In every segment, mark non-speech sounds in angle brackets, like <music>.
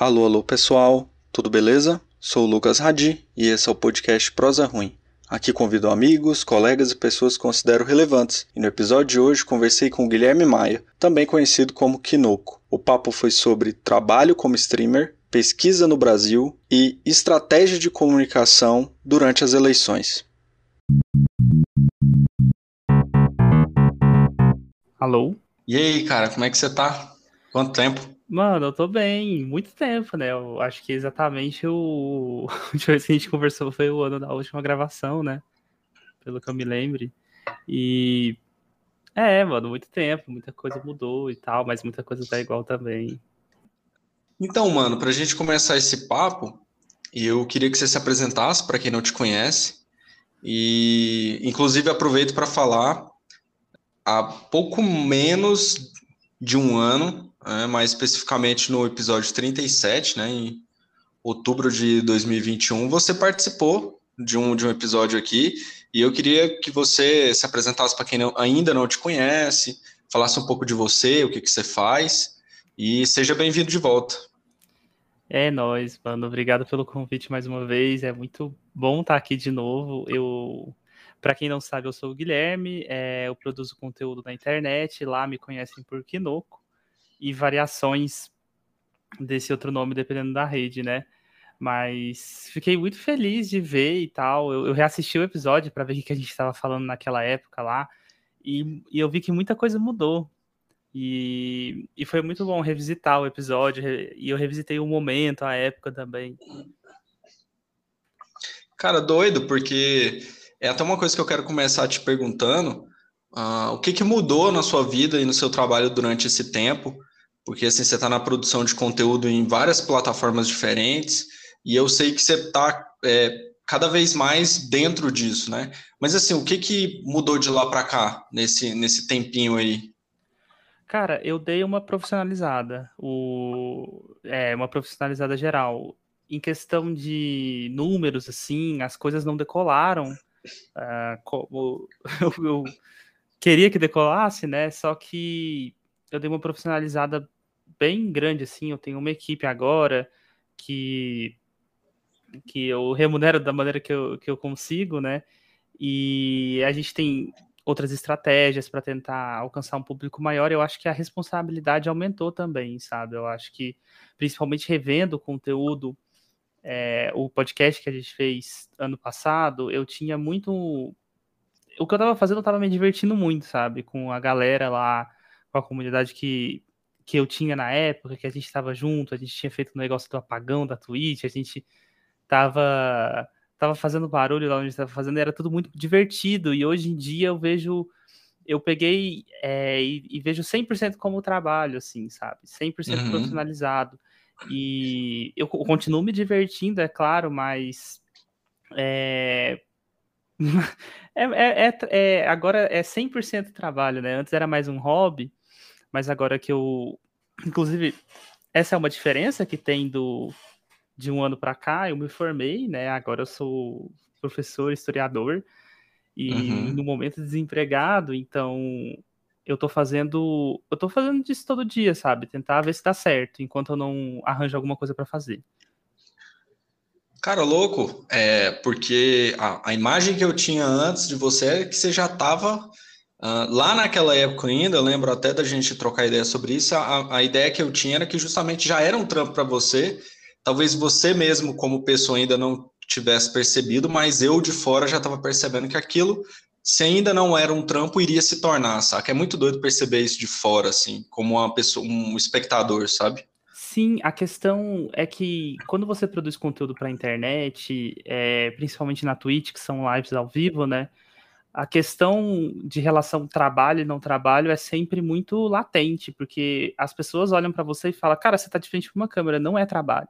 Alô, alô pessoal, tudo beleza? Sou o Lucas Radi e esse é o podcast Prosa Ruim. Aqui convido amigos, colegas e pessoas que considero relevantes. E no episódio de hoje conversei com o Guilherme Maia, também conhecido como Kinoko. O papo foi sobre trabalho como streamer, pesquisa no Brasil e estratégia de comunicação durante as eleições. Alô? E aí, cara, como é que você tá? Quanto tempo? Mano, eu tô bem, muito tempo, né? Eu acho que exatamente <laughs> o. Última vez que a gente conversou foi o ano da última gravação, né? Pelo que eu me lembre. E. É, mano, muito tempo, muita coisa mudou e tal, mas muita coisa tá igual também. Então, mano, pra gente começar esse papo, eu queria que você se apresentasse para quem não te conhece. E, inclusive, aproveito para falar há pouco menos de um ano é, mais especificamente no episódio 37, né, em outubro de 2021, você participou de um, de um episódio aqui e eu queria que você se apresentasse para quem não, ainda não te conhece, falasse um pouco de você, o que, que você faz e seja bem-vindo de volta. É nóis, mano. Obrigado pelo convite mais uma vez. É muito bom estar aqui de novo. Eu, para quem não sabe, eu sou o Guilherme. É, eu produzo conteúdo na internet. Lá me conhecem por Kinoko e variações desse outro nome dependendo da rede, né? Mas fiquei muito feliz de ver e tal. Eu, eu reassisti o episódio para ver o que a gente estava falando naquela época lá. E, e, eu vi que muita coisa mudou. E, e foi muito bom revisitar o episódio. E eu revisitei o momento, a época também. Cara, doido, porque é até uma coisa que eu quero começar te perguntando. Uh, o que, que mudou na sua vida e no seu trabalho durante esse tempo? Porque assim você está na produção de conteúdo em várias plataformas diferentes e eu sei que você está é, cada vez mais dentro disso, né? Mas assim, o que que mudou de lá para cá nesse nesse tempinho aí? Cara, eu dei uma profissionalizada, o é uma profissionalizada geral. Em questão de números, assim, as coisas não decolaram uh, como <laughs> eu, eu queria que decolasse, né? Só que eu dei uma profissionalizada bem grande, assim. Eu tenho uma equipe agora que, que eu remunero da maneira que eu, que eu consigo, né? E a gente tem outras estratégias para tentar alcançar um público maior. Eu acho que a responsabilidade aumentou também, sabe? Eu acho que, principalmente revendo o conteúdo, é, o podcast que a gente fez ano passado, eu tinha muito. O que eu estava fazendo, eu estava me divertindo muito, sabe? Com a galera lá com a comunidade que, que eu tinha na época, que a gente estava junto, a gente tinha feito um negócio do apagão da Twitch, a gente tava, tava fazendo barulho lá onde estava fazendo, era tudo muito divertido, e hoje em dia eu vejo, eu peguei é, e, e, vejo 100% como trabalho, assim, sabe? 100% uhum. profissionalizado. E eu continuo me divertindo, é claro, mas é, <laughs> é, é, é, é, agora é 100% trabalho, né? Antes era mais um hobby, mas agora que eu. Inclusive, essa é uma diferença que tem do de um ano para cá. Eu me formei, né? Agora eu sou professor, historiador, e uhum. no momento desempregado, então eu tô fazendo. Eu tô fazendo disso todo dia, sabe? Tentar ver se dá certo, enquanto eu não arranjo alguma coisa para fazer. Cara, louco, é porque a, a, imagem que eu tinha antes de você é que você já estava Uh, lá naquela época ainda, eu lembro até da gente trocar ideia sobre isso, a, a ideia que eu tinha era que justamente já era um trampo para você, talvez você mesmo como pessoa ainda não tivesse percebido, mas eu de fora já estava percebendo que aquilo, se ainda não era um trampo, iria se tornar, sabe? É muito doido perceber isso de fora, assim, como uma pessoa, um espectador, sabe? Sim, a questão é que quando você produz conteúdo para a internet, é, principalmente na Twitch, que são lives ao vivo, né? A questão de relação trabalho e não trabalho é sempre muito latente, porque as pessoas olham para você e falam, cara, você está de frente para uma câmera, não é trabalho.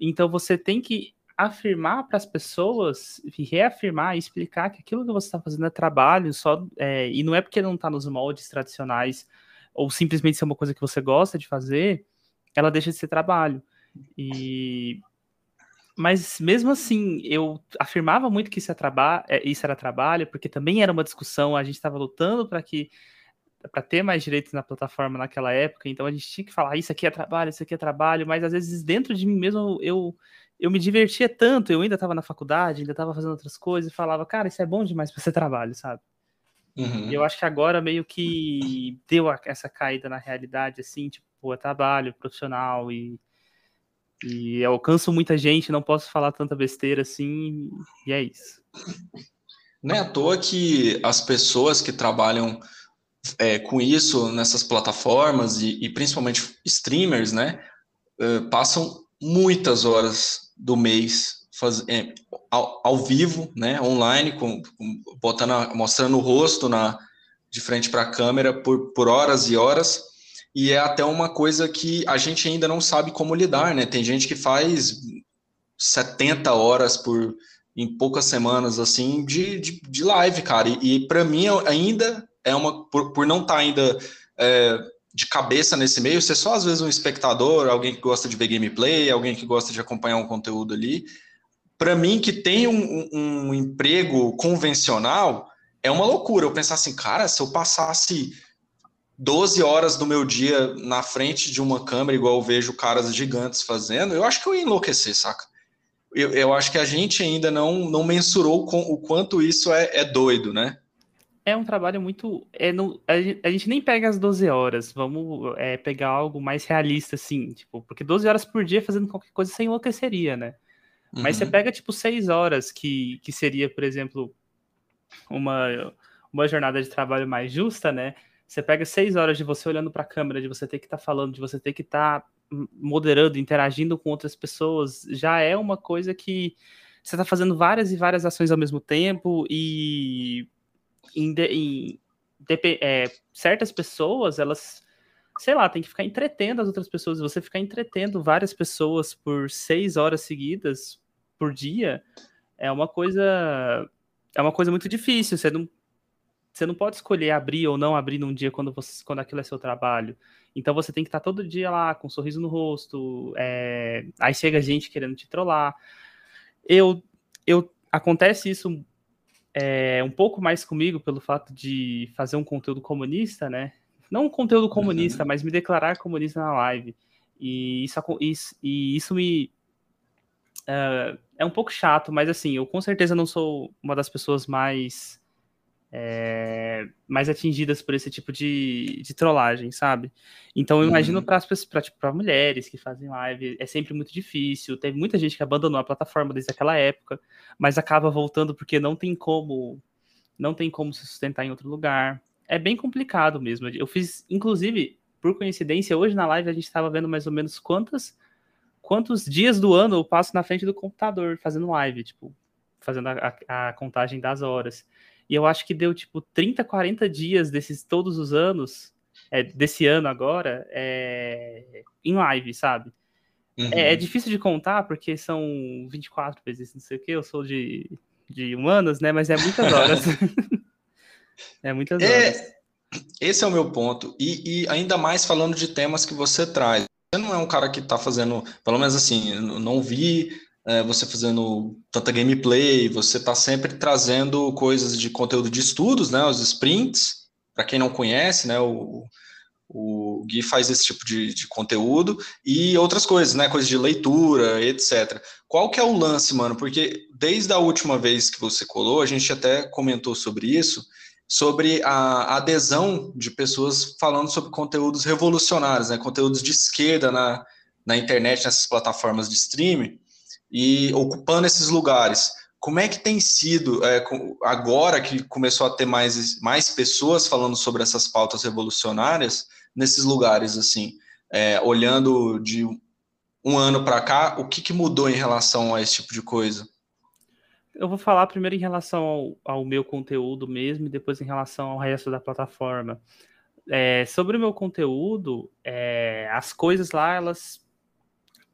Então você tem que afirmar para as pessoas, reafirmar e explicar que aquilo que você está fazendo é trabalho, só é, e não é porque não está nos moldes tradicionais ou simplesmente ser uma coisa que você gosta de fazer, ela deixa de ser trabalho. E mas mesmo assim, eu afirmava muito que isso, é é, isso era trabalho, porque também era uma discussão, a gente estava lutando para que para ter mais direitos na plataforma naquela época, então a gente tinha que falar isso aqui é trabalho, isso aqui é trabalho, mas às vezes dentro de mim mesmo eu eu me divertia tanto, eu ainda estava na faculdade, ainda estava fazendo outras coisas e falava, cara, isso é bom demais para ser trabalho, sabe? Uhum. E eu acho que agora meio que deu essa caída na realidade, assim, tipo, é trabalho profissional e, e alcanço muita gente, não posso falar tanta besteira assim, e é isso. Não é à toa que as pessoas que trabalham é, com isso nessas plataformas e, e principalmente streamers, né, uh, passam muitas horas do mês faz, é, ao, ao, vivo, né, online, com, com, botando, mostrando o rosto na, de frente para a câmera por, por horas e horas. E é até uma coisa que a gente ainda não sabe como lidar, né? Tem gente que faz 70 horas por em poucas semanas assim de, de, de live, cara. E, e para mim ainda é uma por, por não estar tá ainda é, de cabeça nesse meio, ser só às vezes um espectador, alguém que gosta de ver gameplay, alguém que gosta de acompanhar um conteúdo ali. Para mim, que tem um, um, um, emprego convencional, é uma loucura. Eu pensar assim, cara, se eu passasse 12 horas do meu dia na frente de uma câmera, igual eu vejo caras gigantes fazendo, eu acho que eu ia enlouquecer, saca? Eu, eu acho que a gente ainda não, não mensurou com o quanto isso é, é doido, né? é um trabalho muito. É, não, a, gente, a, gente, nem pega as 12 horas, vamos é, pegar algo mais realista, assim, tipo, porque 12 horas por dia fazendo qualquer coisa você enlouqueceria, né? Uhum. Mas você uhum. pega, tipo, 6 horas, que, que seria, por exemplo, uma, uma jornada de trabalho mais justa, né? Você pega 6 horas de você olhando para a câmera, de você ter que estar tá falando, de você ter que estar tá moderando, interagindo com outras pessoas, já é uma coisa que você está fazendo várias e várias ações ao mesmo tempo e é, certas pessoas, elas, sei lá, tem que ficar entretendo as outras pessoas. Você ficar entretendo várias pessoas por seis horas seguidas por dia é uma coisa é uma coisa muito difícil. Você não você não pode escolher abrir ou não abrir num dia quando você quando aquilo é seu trabalho. Então você tem que estar todo dia lá com um sorriso no rosto. É... Aí chega gente querendo te trollar. Eu eu acontece isso é, um pouco mais comigo pelo fato de fazer um conteúdo comunista, né? Não um conteúdo comunista, uhum. mas me declarar comunista na live. E isso, isso, e isso me. Uh, é um pouco chato, mas assim, eu com certeza não sou uma das pessoas mais é, mais atingidas por esse tipo de, de trollagem, sabe? Então eu imagino uhum. para tipo, mulheres que fazem live, é sempre muito difícil. Teve muita gente que abandonou a plataforma desde aquela época, mas acaba voltando porque não tem como não tem como se sustentar em outro lugar. É bem complicado mesmo. Eu fiz, inclusive, por coincidência, hoje na live a gente estava vendo mais ou menos quantas quantos dias do ano eu passo na frente do computador fazendo live, tipo, fazendo a, a, a contagem das horas. E eu acho que deu tipo 30, 40 dias desses todos os anos, é, desse ano agora, é, em live, sabe? Uhum. É, é, difícil de contar porque são 24 vezes, não sei o que, eu sou de, de humanas, né? Mas é muitas horas. <laughs> é muitas é, horas. Esse é o meu ponto. E, e, ainda mais falando de temas que você traz. Você não é um cara que está fazendo, pelo menos assim, não vi é, você fazendo tanta gameplay, você está sempre trazendo coisas de conteúdo de estudos, né? Os sprints, para quem não conhece, né? O, o Gui faz esse tipo de, de, conteúdo e outras coisas, né? Coisas de leitura, etc. Qual que é o lance, mano? Porque desde a última vez que você colou, a gente até comentou sobre isso, sobre a adesão de pessoas falando sobre conteúdos revolucionários, né? Conteúdos de esquerda na, na internet, nessas plataformas de streaming e ocupando esses lugares. Como é que tem sido, é, agora que começou a ter mais, mais pessoas falando sobre essas pautas revolucionárias, nesses lugares, assim, é, olhando de um ano para cá, o que, que, mudou em relação a esse tipo de coisa? Eu vou falar primeiro em relação ao, ao meu conteúdo mesmo e depois em relação ao resto da plataforma. É, sobre o meu conteúdo, é, as coisas lá, elas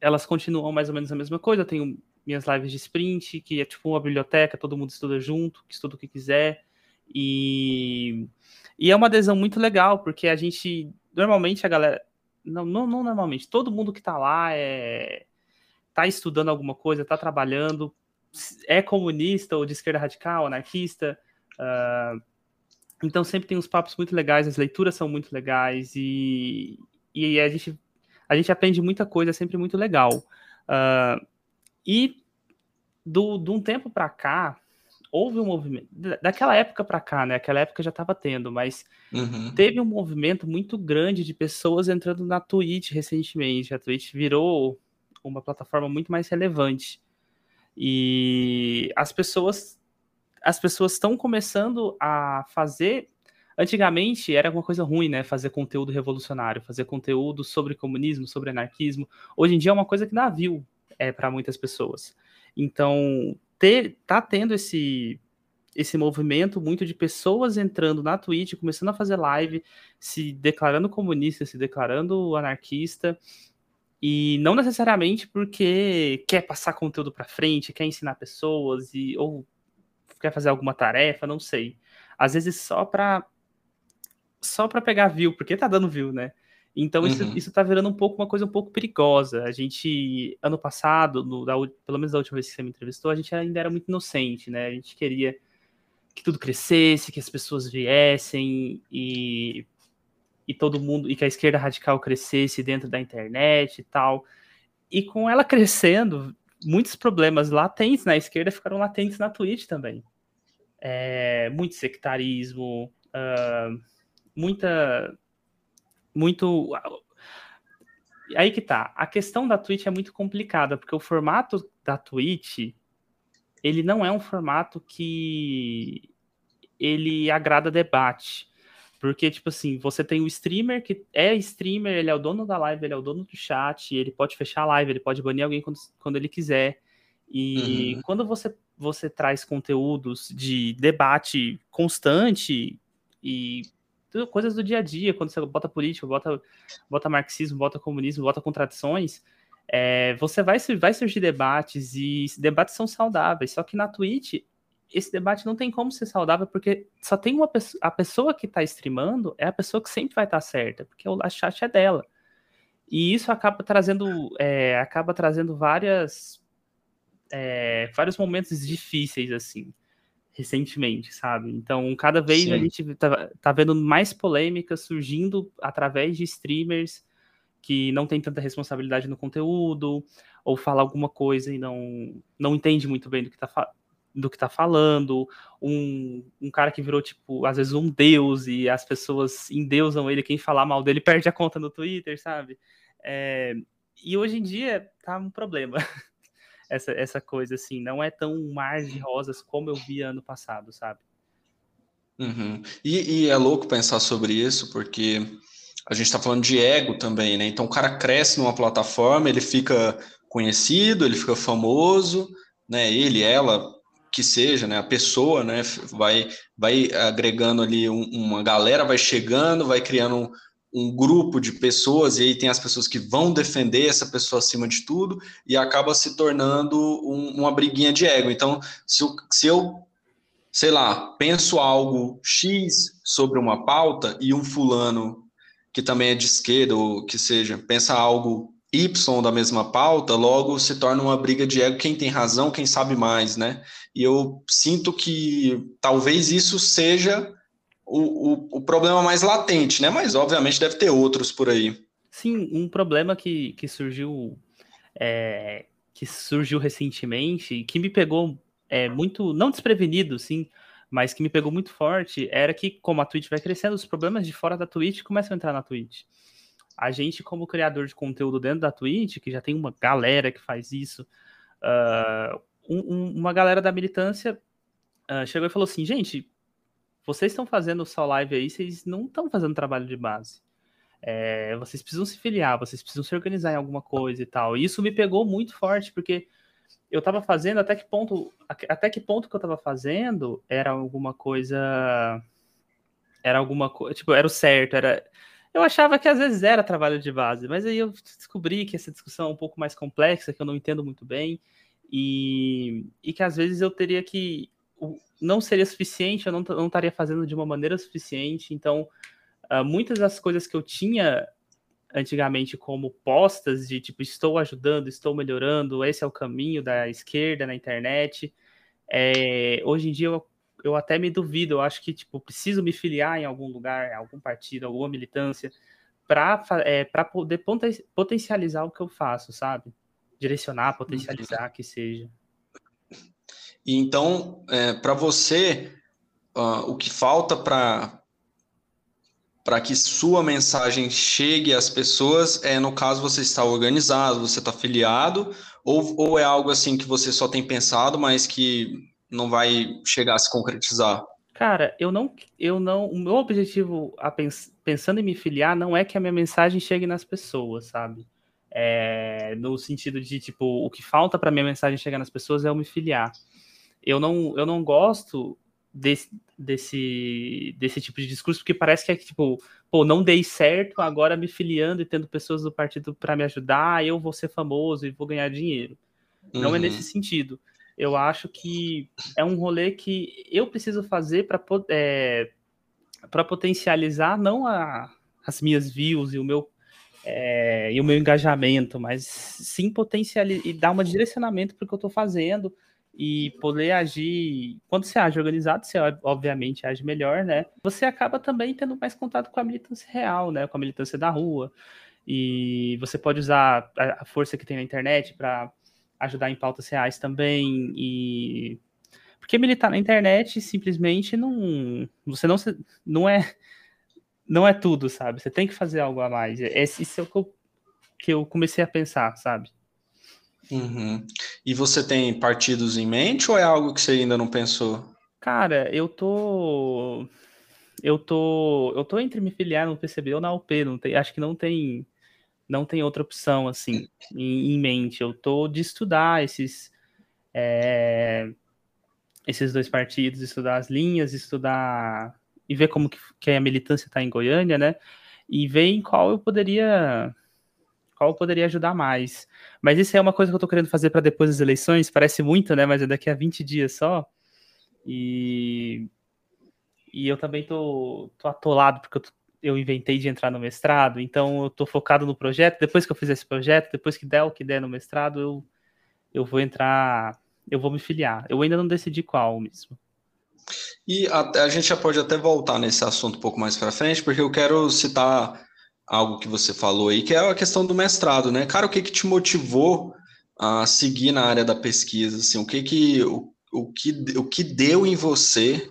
elas continuam mais ou menos a mesma coisa. Eu tenho minhas lives de sprint, que é tipo uma biblioteca, todo mundo estuda junto, estuda o que quiser. E, e é uma adesão muito legal, porque a gente, normalmente a galera, não, não, não normalmente, todo mundo que tá lá é tá estudando alguma coisa, tá trabalhando, é comunista ou de esquerda radical, anarquista, uh, Então sempre tem uns papos muito legais, as leituras são muito legais e, e a, gente, a gente aprende muita coisa, é sempre muito legal. Uh, e do, de um tempo para cá, houve um movimento. Daquela época para cá, né? Aquela época já estava tendo, mas uhum. teve um movimento muito grande de pessoas entrando na Twitch recentemente. A Twitch virou uma plataforma muito mais relevante. E as pessoas as pessoas estão começando a fazer. Antigamente era uma coisa ruim, né? Fazer conteúdo revolucionário, fazer conteúdo sobre comunismo, sobre anarquismo. Hoje em dia é uma coisa que dá view é, para muitas pessoas. Então, ter, tá tendo esse esse movimento muito de pessoas entrando na Twitch, começando a fazer live, se declarando comunista, se declarando anarquista, e não necessariamente porque quer passar conteúdo para frente, quer ensinar pessoas e ou quer fazer alguma tarefa, não sei. Às vezes só para só para pegar view, porque tá dando view, né? Então isso, uhum. isso tá virando um pouco uma coisa um pouco perigosa. A gente, ano passado, no, da, pelo menos da última vez que você me entrevistou, a gente ainda era muito inocente, né? A gente queria que tudo crescesse, que as pessoas viessem e, e todo mundo, e que a esquerda radical crescesse dentro da internet e tal. E com ela crescendo, muitos problemas latentes na esquerda ficaram latentes na Twitch também. É, muito sectarismo, uh, muita. Muito. Aí que tá. A questão da Twitch é muito complicada, porque o formato da Twitch ele não é um formato que ele agrada debate. Porque, tipo assim, você tem o streamer que é streamer, ele é o dono da live, ele é o dono do chat, ele pode fechar a live, ele pode banir alguém quando, quando ele quiser. E uhum. quando você, você traz conteúdos de debate constante e coisas do dia a dia, quando você bota política, bota, bota marxismo, bota comunismo, bota contradições, é, você vai, vai surgir debates e debates são saudáveis. Só que na Twitch esse debate não tem como ser saudável, porque só tem uma pessoa, a pessoa que está streamando é a pessoa que sempre vai estar tá certa, porque a chat é dela. E isso acaba trazendo, é, acaba trazendo várias, é, vários momentos difíceis, assim, recentemente, sabe? Então, cada vez Sim. a gente tá, tá vendo mais polêmicas surgindo através de streamers que não tem tanta responsabilidade no conteúdo, ou fala alguma coisa e não, não entende muito bem do que está do que tá falando, um, um cara que virou, tipo, às vezes um deus e as pessoas endeusam ele, quem falar mal dele perde a conta no Twitter, sabe? É, e hoje em dia tá um problema. <laughs> essa, essa coisa, assim, não é tão mar de rosas como eu via ano passado, sabe? Uhum. E, e é louco pensar sobre isso, porque a gente está falando de ego também, né? Então o cara cresce numa plataforma, ele fica conhecido, ele fica famoso, né? Ele, ela, que seja, né, a pessoa, né, vai, vai agregando ali um, uma galera, vai chegando, vai criando um, grupo de pessoas, e aí tem as pessoas que vão defender essa pessoa acima de tudo, e acaba se tornando um, uma briguinha de ego. Então, se eu, se eu, sei lá, penso algo X sobre uma pauta, e um fulano que também é de esquerda, ou que seja, pensa algo Y da mesma pauta, logo se torna uma briga de ego, quem tem razão, quem sabe mais, né? E eu sinto que talvez isso seja o, o, problema mais latente, né? Mas obviamente deve ter outros por aí. Sim, um problema que, que surgiu é, que surgiu recentemente, que me pegou é, muito, não desprevenido, sim, mas que me pegou muito forte, era que como a Twitch vai crescendo, os problemas de fora da Twitch começam a entrar na Twitch a gente, como criador de conteúdo dentro da Twitch, que já tem uma galera que faz isso, uh, um, uma galera da militância uh, chegou e falou assim: gente, vocês estão fazendo só live aí, vocês não estão fazendo trabalho de base. É, vocês precisam se filiar, vocês precisam se organizar em alguma coisa e tal. E isso me pegou muito forte, porque eu estava fazendo até que ponto, até que ponto que eu estava fazendo era alguma coisa, era alguma coisa, tipo, era o certo, era eu achava que às vezes era trabalho de base, mas aí eu descobri que essa discussão é um pouco mais complexa, que eu não entendo muito bem, e, e que às vezes eu teria que. Não seria suficiente, eu não, não estaria fazendo de uma maneira suficiente, então uh, muitas das coisas que eu tinha antigamente como postas de tipo estou ajudando, estou melhorando, esse é o caminho da esquerda na internet. É, hoje em dia eu eu até me duvido, eu acho que, tipo, preciso me filiar em algum lugar, algum partido, alguma militância, para é, poder potencializar o que eu faço, sabe? Direcionar, potencializar, uhum. que seja. E então, é, para você, uh, o que falta para para que sua mensagem chegue às pessoas é, no caso, você está organizado, você está afiliado, ou, ou é algo assim que você só tem pensado, mas que não vai chegar a se concretizar? Cara, eu não, eu não, o meu objetivo pens, pensando em me filiar não é que a minha mensagem chegue nas pessoas, sabe? É, no sentido de tipo, o que falta para minha mensagem chegar nas pessoas é eu me filiar. Eu não, eu não gosto desse, desse, desse tipo de discurso, porque parece que é tipo, pô, não dei certo, agora me filiando e tendo pessoas do partido para me ajudar, eu vou ser famoso e vou ganhar dinheiro. Uhum. Não é nesse uhum. sentido. Eu acho que é um rolê que eu preciso fazer para é, potencializar não a, as minhas views e o meu é, e o meu engajamento, mas sim potencializar e dar um direcionamento para o que eu estou fazendo, e poder agir. Quando você age organizado, você obviamente age melhor, né? Você acaba também tendo mais contato com a militância real, né? Com a militância da rua. E você pode usar a força que tem na internet para ajudar em pautas reais também. E porque militar na internet simplesmente não. Você não, não é. Não é tudo, sabe? Você tem que fazer algo a mais. Esse, é o que eu, que eu comecei a pensar, sabe? Uhum. E você tem partidos em mente ou é algo que você ainda não pensou? Cara, eu tô. Eu tô. Eu tô entre me filiar no PCB ou na UP. Não tem, acho que não tem. Não tem outra opção, assim, em, em mente. Eu tô de estudar esses. É, esses dois partidos, estudar as linhas, estudar. E ver como que, que a militância está em Goiânia, né? E ver em qual eu poderia qual poderia ajudar mais. Mas isso é uma coisa que eu estou querendo fazer para depois das eleições, parece muito, né? Mas é daqui a 20 dias só. E, e eu também tô, tô atolado, porque eu, eu inventei de entrar no mestrado, então eu tô focado no projeto. Depois que eu fizer esse projeto, depois que der o que der no mestrado, eu, eu vou entrar, eu vou me filiar. Eu ainda não decidi qual mesmo. E a, a gente já pode até voltar nesse assunto um pouco mais para frente, porque eu quero citar algo que você falou aí, que é a questão do mestrado, né? Cara, o que que te motivou a seguir na área da pesquisa? Assim, o que que o, o que o que deu em você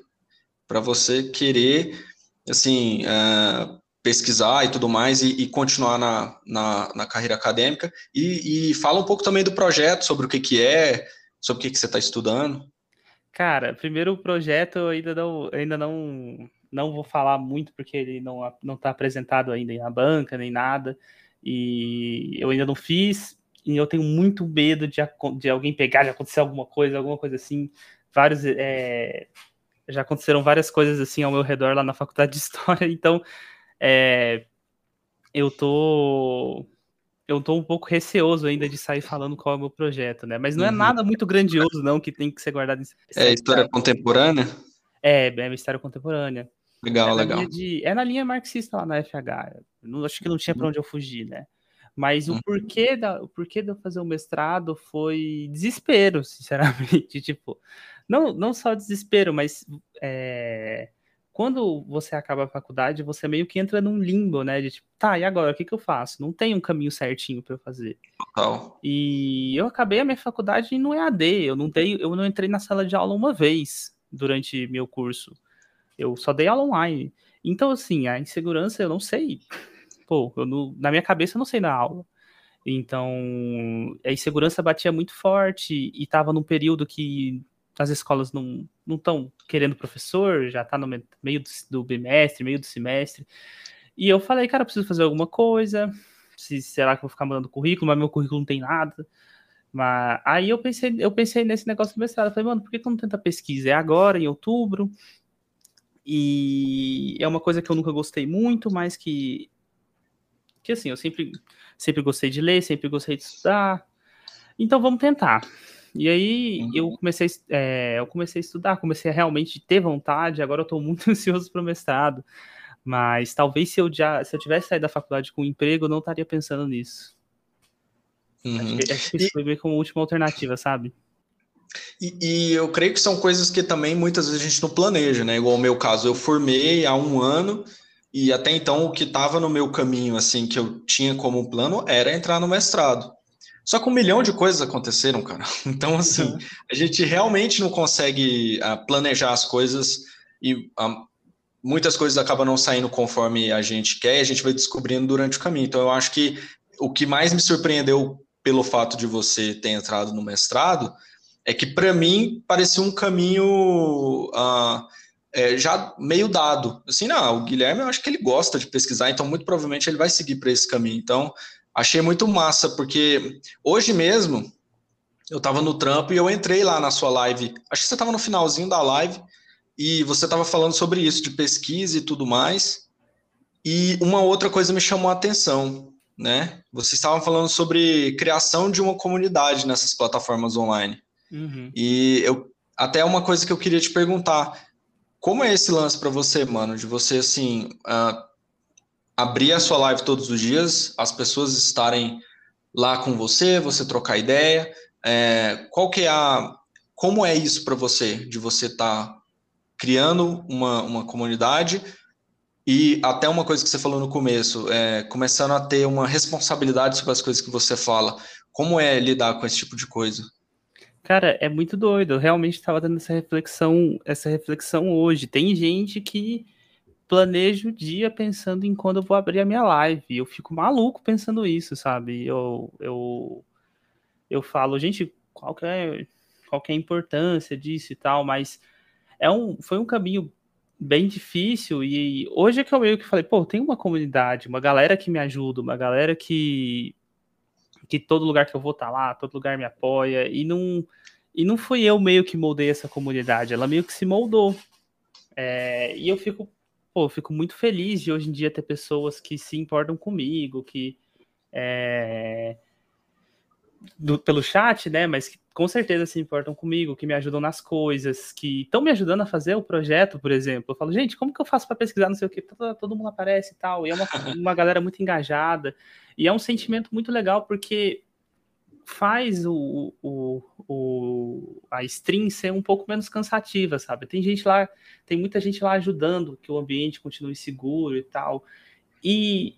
para você querer assim é, pesquisar e tudo mais e, e continuar na, na, na, carreira acadêmica e, e, fala um pouco também do projeto sobre o que que é, sobre o que que você está estudando. Cara, primeiro o projeto eu ainda não ainda não não vou falar muito porque ele não não está apresentado ainda na banca nem nada e eu ainda não fiz e eu tenho muito medo de, de alguém pegar, de acontecer alguma coisa, alguma coisa assim. Vários é, já aconteceram várias coisas assim ao meu redor lá na faculdade de <laughs> história, então é, eu tô eu tô um pouco receoso ainda de sair falando qual é o meu projeto, né? Mas não é uhum. nada muito grandioso, não, que tem que ser guardado em É história contemporânea? É, é história contemporânea. Legal, é legal. De, é na linha marxista lá na FH. Não, acho que não tinha para uhum. onde eu fugir, né? Mas o uhum. porquê, da, o porquê de eu fazer o mestrado foi desespero, <laughs> sinceramente. tipo, não, não só desespero, mas é, quando você acaba a faculdade, você meio que entra num limbo, né? De tipo, tá, e agora? O que, que eu faço? Não tem um caminho certinho para eu fazer. Total. E eu acabei a minha faculdade no EAD. Eu não, dei, eu não entrei na sala de aula uma vez durante meu curso. Eu só dei aula online. Então, assim, a insegurança eu não sei. Pô, não, na minha cabeça eu não sei na aula. Então, a insegurança batia muito forte e estava num período que as escolas não estão querendo professor, já está no meio do, do, bimestre, meio do semestre. E eu falei, cara, eu preciso fazer alguma coisa. Se, será que eu vou ficar mandando currículo? Mas meu currículo não tem nada. Mas aí eu pensei, eu pensei nesse negócio do mestrado. Eu falei, mano, por que, que eu não tento pesquisa? É agora, em outubro. E é uma coisa que eu nunca gostei muito, mas que, que assim, eu sempre, sempre gostei de ler, sempre gostei de estudar. Então vamos tentar. E aí uhum. eu comecei, é, eu comecei a estudar, comecei a realmente ter vontade. Agora eu estou muito <laughs> ansioso para o mestrado. Mas talvez se eu já, se eu tivesse saído da faculdade com um emprego, eu não estaria pensando nisso. Uhum. Acho, que, acho que isso foi meio como última alternativa, sabe? E, e, eu creio que são coisas que também muitas vezes a gente não planeja, né? Igual o meu caso, eu formei há um ano e até então o que estava no meu caminho, assim, que eu tinha como plano era entrar no mestrado. Só que um milhão de coisas aconteceram, cara. <laughs> Então, assim, uhum. a gente realmente não consegue uh, planejar as coisas e uh, muitas coisas acabam não saindo conforme a gente quer e a gente vai descobrindo durante o caminho. Então, eu acho que o que mais me surpreendeu pelo fato de você ter entrado no mestrado é que, para mim, parecia um caminho. Uh, é, já meio dado. Assim, não, o Guilherme eu acho que ele gosta de pesquisar, então muito provavelmente ele vai seguir para esse caminho. Então, achei muito massa, porque hoje mesmo eu estava no trampo e eu entrei lá na sua live. Acho que você estava no finalzinho da live e você estava falando sobre isso, de pesquisa e tudo mais. E uma outra coisa me chamou a atenção, né? Vocês estavam falando sobre criação de uma comunidade nessas plataformas online. Uhum. E eu até uma coisa que eu queria te perguntar como é esse lance para você, mano? De você, assim, uh, abrir a sua live todos os dias, as pessoas estarem lá com você, você trocar ideia. É, qual que é a. Como é isso para você? De você estar tá criando uma, uma comunidade e até uma coisa que você falou no começo, é, começando a ter uma responsabilidade sobre as coisas que você fala. Como é lidar com esse tipo de coisa? Cara, é muito doido. Eu realmente estava dando essa reflexão, essa reflexão hoje. Tem gente que planeja o dia pensando em quando eu vou abrir a minha live. Eu fico maluco pensando isso, sabe? Eu, eu, eu falo, gente, qual que é, qual que é a importância disso e tal, mas é um, foi um caminho bem difícil e hoje é que eu meio que falei, pô, tem uma comunidade, uma galera que me ajuda, uma galera que que todo lugar que eu vou tá lá, todo lugar me apoia, e não, e não fui eu meio que moldei essa comunidade, ela meio que se moldou. É, e eu fico, pô, fico muito feliz de hoje em dia ter pessoas que se importam comigo, que é, do, pelo chat, né? Mas que com certeza se importam comigo, que me ajudam nas coisas, que estão me ajudando a fazer o projeto, por exemplo. Eu falo, gente, como que eu faço para pesquisar não sei o que? Todo, todo, mundo aparece e tal. E é uma, <laughs> uma galera muito engajada. E é um sentimento muito legal, porque faz o, o, o, a stream ser um pouco menos cansativa, sabe? Tem gente lá, tem muita gente lá ajudando que o ambiente continue seguro e tal. E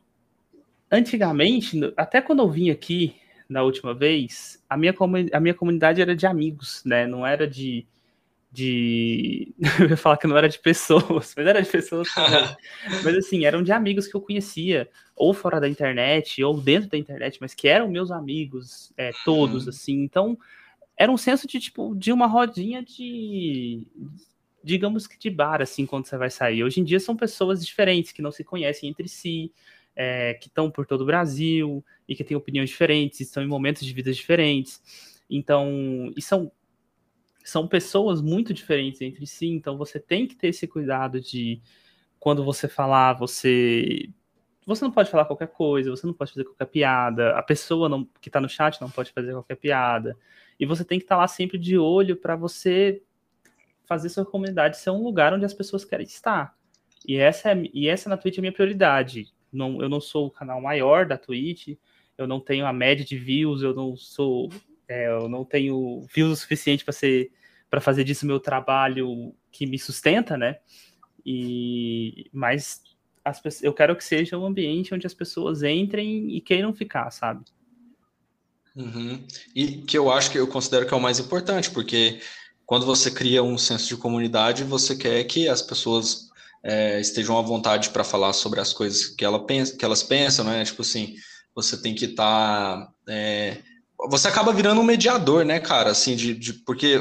antigamente, até quando eu vim aqui na última vez, a minha, a minha comunidade era de amigos, né? Não era de. de... <laughs> eu ia falar que não era de pessoas, <laughs> mas era de pessoas <laughs> mas assim, eram de amigos que eu conhecia, ou fora da internet, ou dentro da internet, mas que eram meus amigos, é, todos, uhum. assim. Então, era um senso de, tipo, de uma rodinha de digamos que de bar, assim, quando você vai sair. Hoje em dia são pessoas diferentes, que não se conhecem entre si, é, que estão por todo o Brasil e que têm opiniões diferentes, estão em momentos de vida diferentes. Então, e são, são pessoas muito diferentes entre si, então você tem que ter esse cuidado de quando você falar, você você não pode falar qualquer coisa, você não pode fazer qualquer piada, a pessoa não, que está no chat não pode fazer qualquer piada. E você tem que estar tá lá sempre de olho para você fazer sua comunidade ser um lugar onde as pessoas querem estar. E essa, é, e essa na Twitch é a minha prioridade não, eu não sou o canal maior da Twitch, eu não tenho a média de views, eu não sou, é, eu não tenho views o suficiente para ser para fazer disso meu trabalho que me sustenta, né? E mas as, eu quero que seja um ambiente onde as pessoas entrem e queiram ficar, sabe? Uhum. E que eu acho que eu considero que é o mais importante, porque quando você cria um senso de comunidade, você quer que as pessoas é, estejam à vontade para falar sobre as coisas que, ela pensa, que elas pensam, né? Tipo assim, você tem que estar. Tá, é, você acaba virando um mediador, né, cara? Assim, de, de porque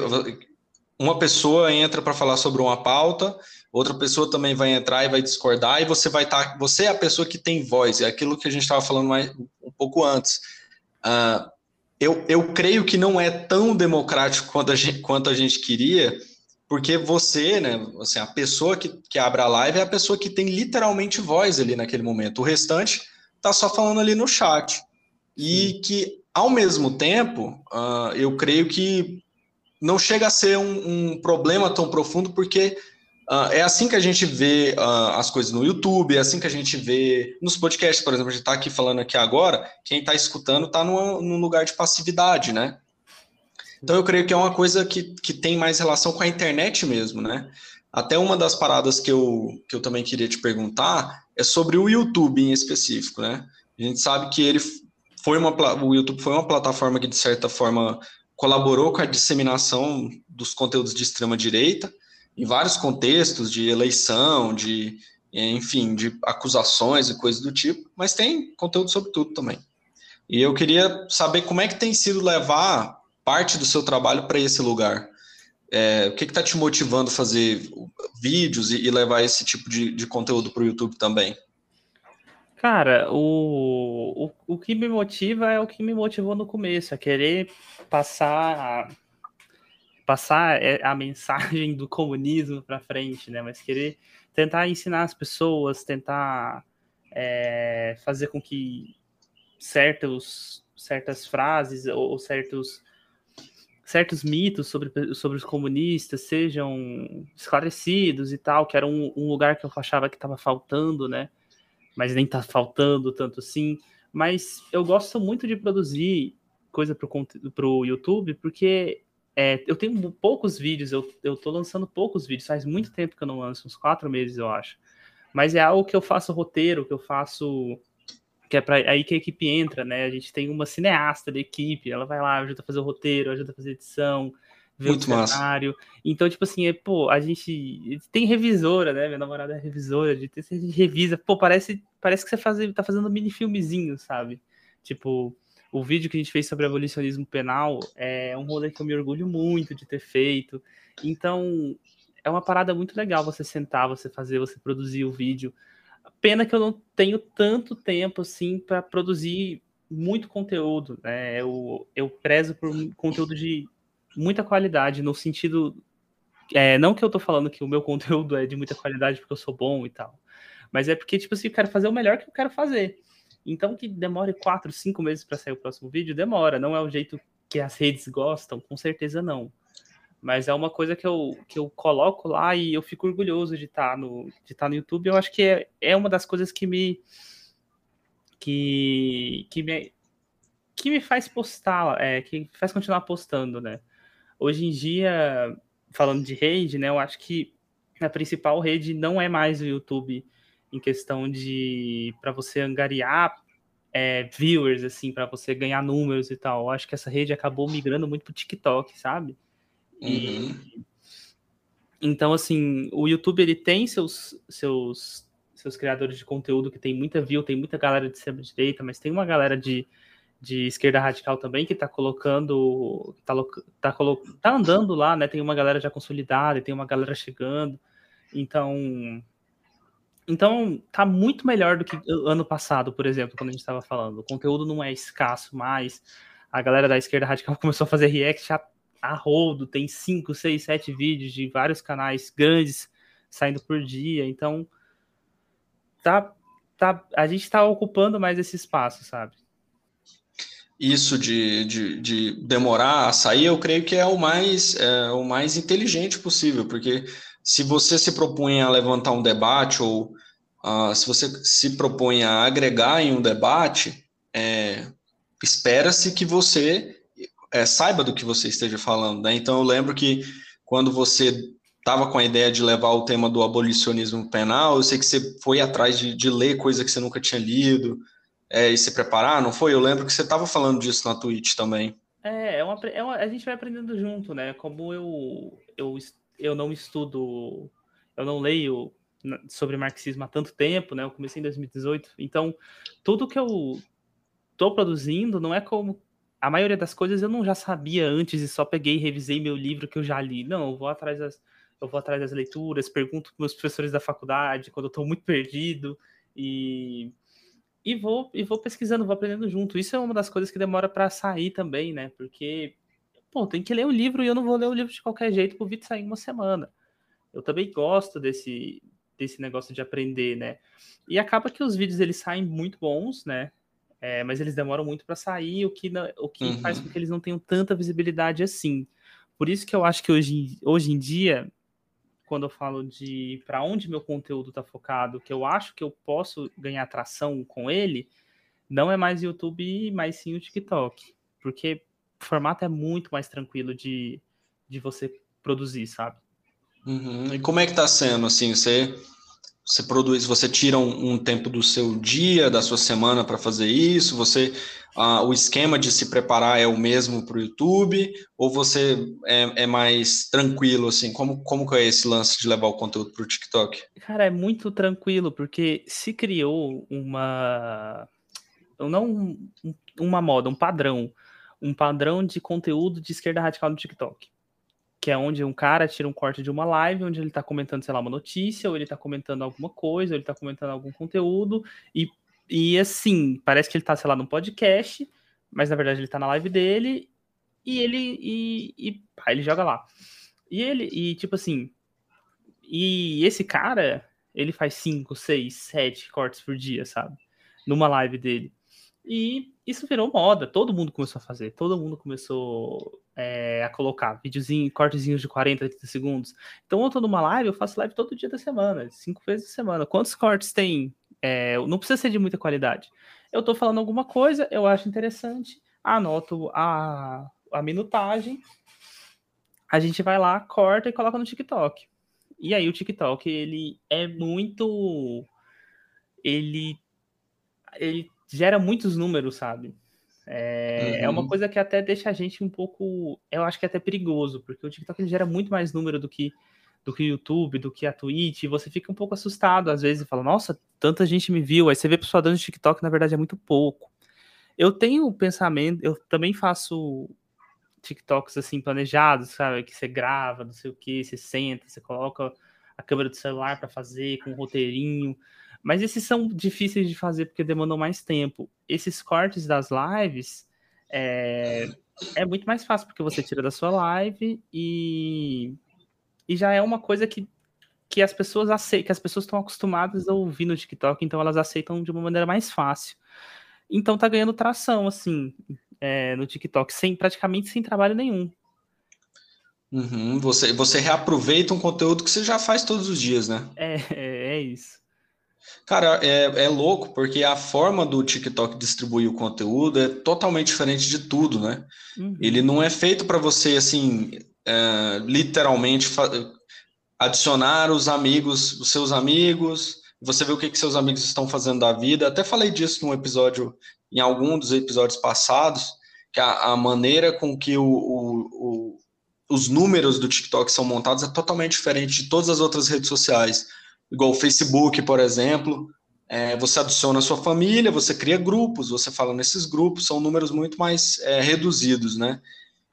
uma pessoa entra para falar sobre uma pauta, outra pessoa também vai entrar e vai discordar, e você vai estar. Tá, você é a pessoa que tem voz, é aquilo que a gente estava falando mais, um pouco antes. Uh, eu, eu creio que não é tão democrático quanto a gente, quanto a gente queria, porque você, né, assim, a pessoa que, que abre a live é a pessoa que tem literalmente voz ali naquele momento. O restante tá só falando ali no chat. E que, ao mesmo tempo, uh, eu creio que não chega a ser um, um problema tão profundo, porque uh, é assim que a gente vê uh, as coisas no YouTube, é assim que a gente vê nos podcasts, por exemplo, a gente está aqui falando aqui agora, quem está escutando está num lugar de passividade, né? Então eu creio que é uma coisa que, que tem mais relação com a internet mesmo, né? Até uma das paradas que eu, que eu também queria te perguntar é sobre o YouTube em específico, né? A gente sabe que ele foi uma o YouTube foi uma plataforma que de certa forma colaborou com a disseminação dos conteúdos de extrema direita em vários contextos de eleição, de enfim, de acusações e coisas do tipo, mas tem conteúdo sobre tudo também. E eu queria saber como é que tem sido levar parte do seu trabalho para esse lugar. É, o que está te motivando a fazer vídeos e, e levar esse tipo de, de conteúdo para o YouTube também? Cara, o, o, o que me motiva é o que me motivou no começo, é querer passar passar é, a mensagem do comunismo para frente, né? Mas querer tentar ensinar as pessoas, tentar é, fazer com que certos, certas frases ou, ou certos certos mitos sobre, sobre os comunistas sejam esclarecidos e tal, que era um, um lugar que eu achava que estava faltando, né? Mas nem está faltando tanto assim. Mas eu gosto muito de produzir coisa para o YouTube, porque é, eu tenho poucos vídeos, eu, eu tô lançando poucos vídeos, faz muito tempo que eu não lanço, uns quatro meses, eu acho. Mas é algo que eu faço roteiro, que eu faço que é para aí que a equipe entra, né? A gente tem uma cineasta da equipe, ela vai lá, ajuda a fazer o roteiro, ajuda a fazer edição, ver Muito o cenário. Então, tipo assim, é, pô, a gente tem revisora, né? Minha namorada é revisora, a gente, a gente revisa, pô, parece, parece que você faz, tá fazendo um mini filmezinho, sabe? Tipo, o vídeo que a gente fez sobre abolicionismo penal é um rolê que eu me orgulho muito de ter feito. Então, é uma parada muito legal você sentar, você fazer, você produzir o vídeo. Pena que eu não tenho tanto tempo assim para produzir muito conteúdo, né? Eu, eu prezo por conteúdo de muita qualidade, no sentido. É, não que eu tô falando que o meu <laughs> conteúdo é de muita qualidade porque eu sou bom e tal, mas é porque, tipo assim, eu quero fazer o melhor que eu quero fazer. Então, que demore quatro, cinco meses para sair o próximo vídeo, demora. Não é o jeito que as redes gostam, com certeza não mas é uma coisa que eu, que eu coloco lá e eu fico orgulhoso de estar tá no, de estar tá no YouTube. Eu acho que é, é uma das coisas que me que, que me que me faz postar, é, que faz continuar postando, né? Hoje em dia, falando de rede, né, eu acho que a principal rede não é mais o YouTube em questão de para você angariar é, viewers, assim, para você ganhar números e tal. Eu acho que essa rede acabou migrando muito pro TikTok, sabe? E, uhum. Então, assim, o YouTube ele tem seus, seus, seus criadores de conteúdo que tem muita view, tem muita galera de extrema-direita, mas tem uma galera de, de esquerda radical também que tá colocando, tá, tá, tá andando lá, né? Tem uma galera já consolidada, tem uma galera chegando. Então, então tá muito melhor do que ano passado, por exemplo, quando a gente estava falando. O conteúdo não é escasso mais. A galera da esquerda radical <laughs> começou a fazer react já a rodo, tem 5, 6, 7 vídeos de vários canais grandes saindo por dia, então tá, tá, a gente está ocupando mais esse espaço, sabe? Isso de, de, de, demorar a sair, eu creio que é o mais é, o mais inteligente possível, porque se você se propõe a levantar um debate ou uh, se você se propõe a agregar em um debate, é, espera-se que você é, saiba do que você esteja falando. Né? Então, eu lembro que quando você estava com a ideia de levar o tema do abolicionismo penal, eu sei que você foi atrás de, de ler coisa que você nunca tinha lido é, e se preparar, não foi? Eu lembro que você estava falando disso na Twitch também. É, é, uma, é uma, a gente vai aprendendo junto, né? Como eu, eu, eu não estudo, eu não leio sobre marxismo há tanto tempo, né? Eu comecei em 2018, então tudo que eu estou produzindo não é como a maioria das coisas eu não já sabia antes e só peguei e revisei meu livro que eu já li. Não, eu vou atrás das, eu vou atrás das leituras, pergunto para meus professores da faculdade quando eu estou muito perdido e e vou e vou pesquisando, vou aprendendo junto. Isso é uma das coisas que demora para sair também, né? Porque pô, tem que ler o livro e eu não vou ler o livro de qualquer jeito pro vídeo sair em uma semana. Eu também gosto desse desse negócio de aprender, né? E acaba que os vídeos eles saem muito bons, né? É, mas eles demoram muito para sair, o que, não, o que uhum. faz com que eles não tenham tanta visibilidade assim. Por isso que eu acho que hoje, hoje em dia, quando eu falo de para onde meu conteúdo está focado, que eu acho que eu posso ganhar atração com ele, não é mais YouTube, mas sim o TikTok. Porque formato é muito mais tranquilo de, de você produzir, sabe? Uhum. E como é que tá sendo, assim, você você produz, você tira um, um, tempo do seu dia, da sua semana para fazer isso? Você, ah, o esquema de se preparar é o mesmo para o YouTube? Ou você é, é, mais tranquilo, assim? Como, como que é esse lance de levar o conteúdo para o TikTok? Cara, é muito tranquilo, porque se criou uma... Não uma moda, um padrão. Um padrão de conteúdo de esquerda radical no TikTok que é onde um cara tira um corte de uma live, onde ele tá comentando, sei lá, uma notícia, ou ele tá comentando alguma coisa, ou ele tá comentando algum conteúdo, e, e assim, parece que ele tá, sei lá, num podcast, mas na verdade ele tá na live dele, e ele, e, e pá, ele joga lá. E ele, e tipo assim, e esse cara, ele faz 5, 6, 7 cortes por dia, sabe? Numa live dele. E isso virou moda, todo mundo começou a fazer, todo mundo começou é, a colocar videozinho, cortezinhos de 40, 30 segundos. Então, eu tô numa live, eu faço live todo dia da semana, cinco vezes a semana. Quantos cortes tem? É, não precisa ser de muita qualidade. Eu tô falando alguma coisa, eu acho interessante, anoto a, a minutagem, a gente vai lá, corta e coloca no TikTok. E aí o TikTok, ele é muito... Ele, ele gera muitos números, sabe? É, uhum. é, uma uhum. coisa que até deixa a gente um pouco, eu acho que é até perigoso, porque o TikTok ele gera muito mais número do que do que o YouTube, do que a Twitch, e você fica um pouco assustado às vezes e fala, nossa, tanta gente me viu, aí você vê pessoal dando TikTok, na verdade é muito pouco. Eu tenho o pensamento, eu também faço TikToks assim planejados, sabe, que você grava, não sei o que, você senta, você coloca a câmera do celular para fazer com um roteirinho. Mas esses são difíceis de fazer porque demandam mais tempo. Esses cortes das lives é, é muito mais fácil porque você tira da sua live e, e já é uma coisa que, que as pessoas aceitam, que as pessoas estão acostumadas a ouvir no TikTok, então elas aceitam de uma maneira mais fácil. Então tá ganhando tração, assim, é, no TikTok, sem praticamente sem trabalho nenhum. Uhum, você, você reaproveita um conteúdo que você já faz todos os dias, né? É, é, é isso. Cara, é, é louco, porque a forma do TikTok distribuir o conteúdo é totalmente diferente de tudo, né? Uhum. Ele não é feito para você, assim, é, literalmente adicionar os amigos, os seus amigos, você vê o que, que seus amigos estão fazendo da vida. Até falei disso num episódio, em algum dos episódios passados, que a, a maneira com que o, o, o, os números do TikTok são montados é totalmente diferente de todas as outras redes sociais igual o Facebook, por exemplo, é, você adiciona a sua família, você cria grupos, você fala nesses grupos, são números muito mais é, reduzidos, né?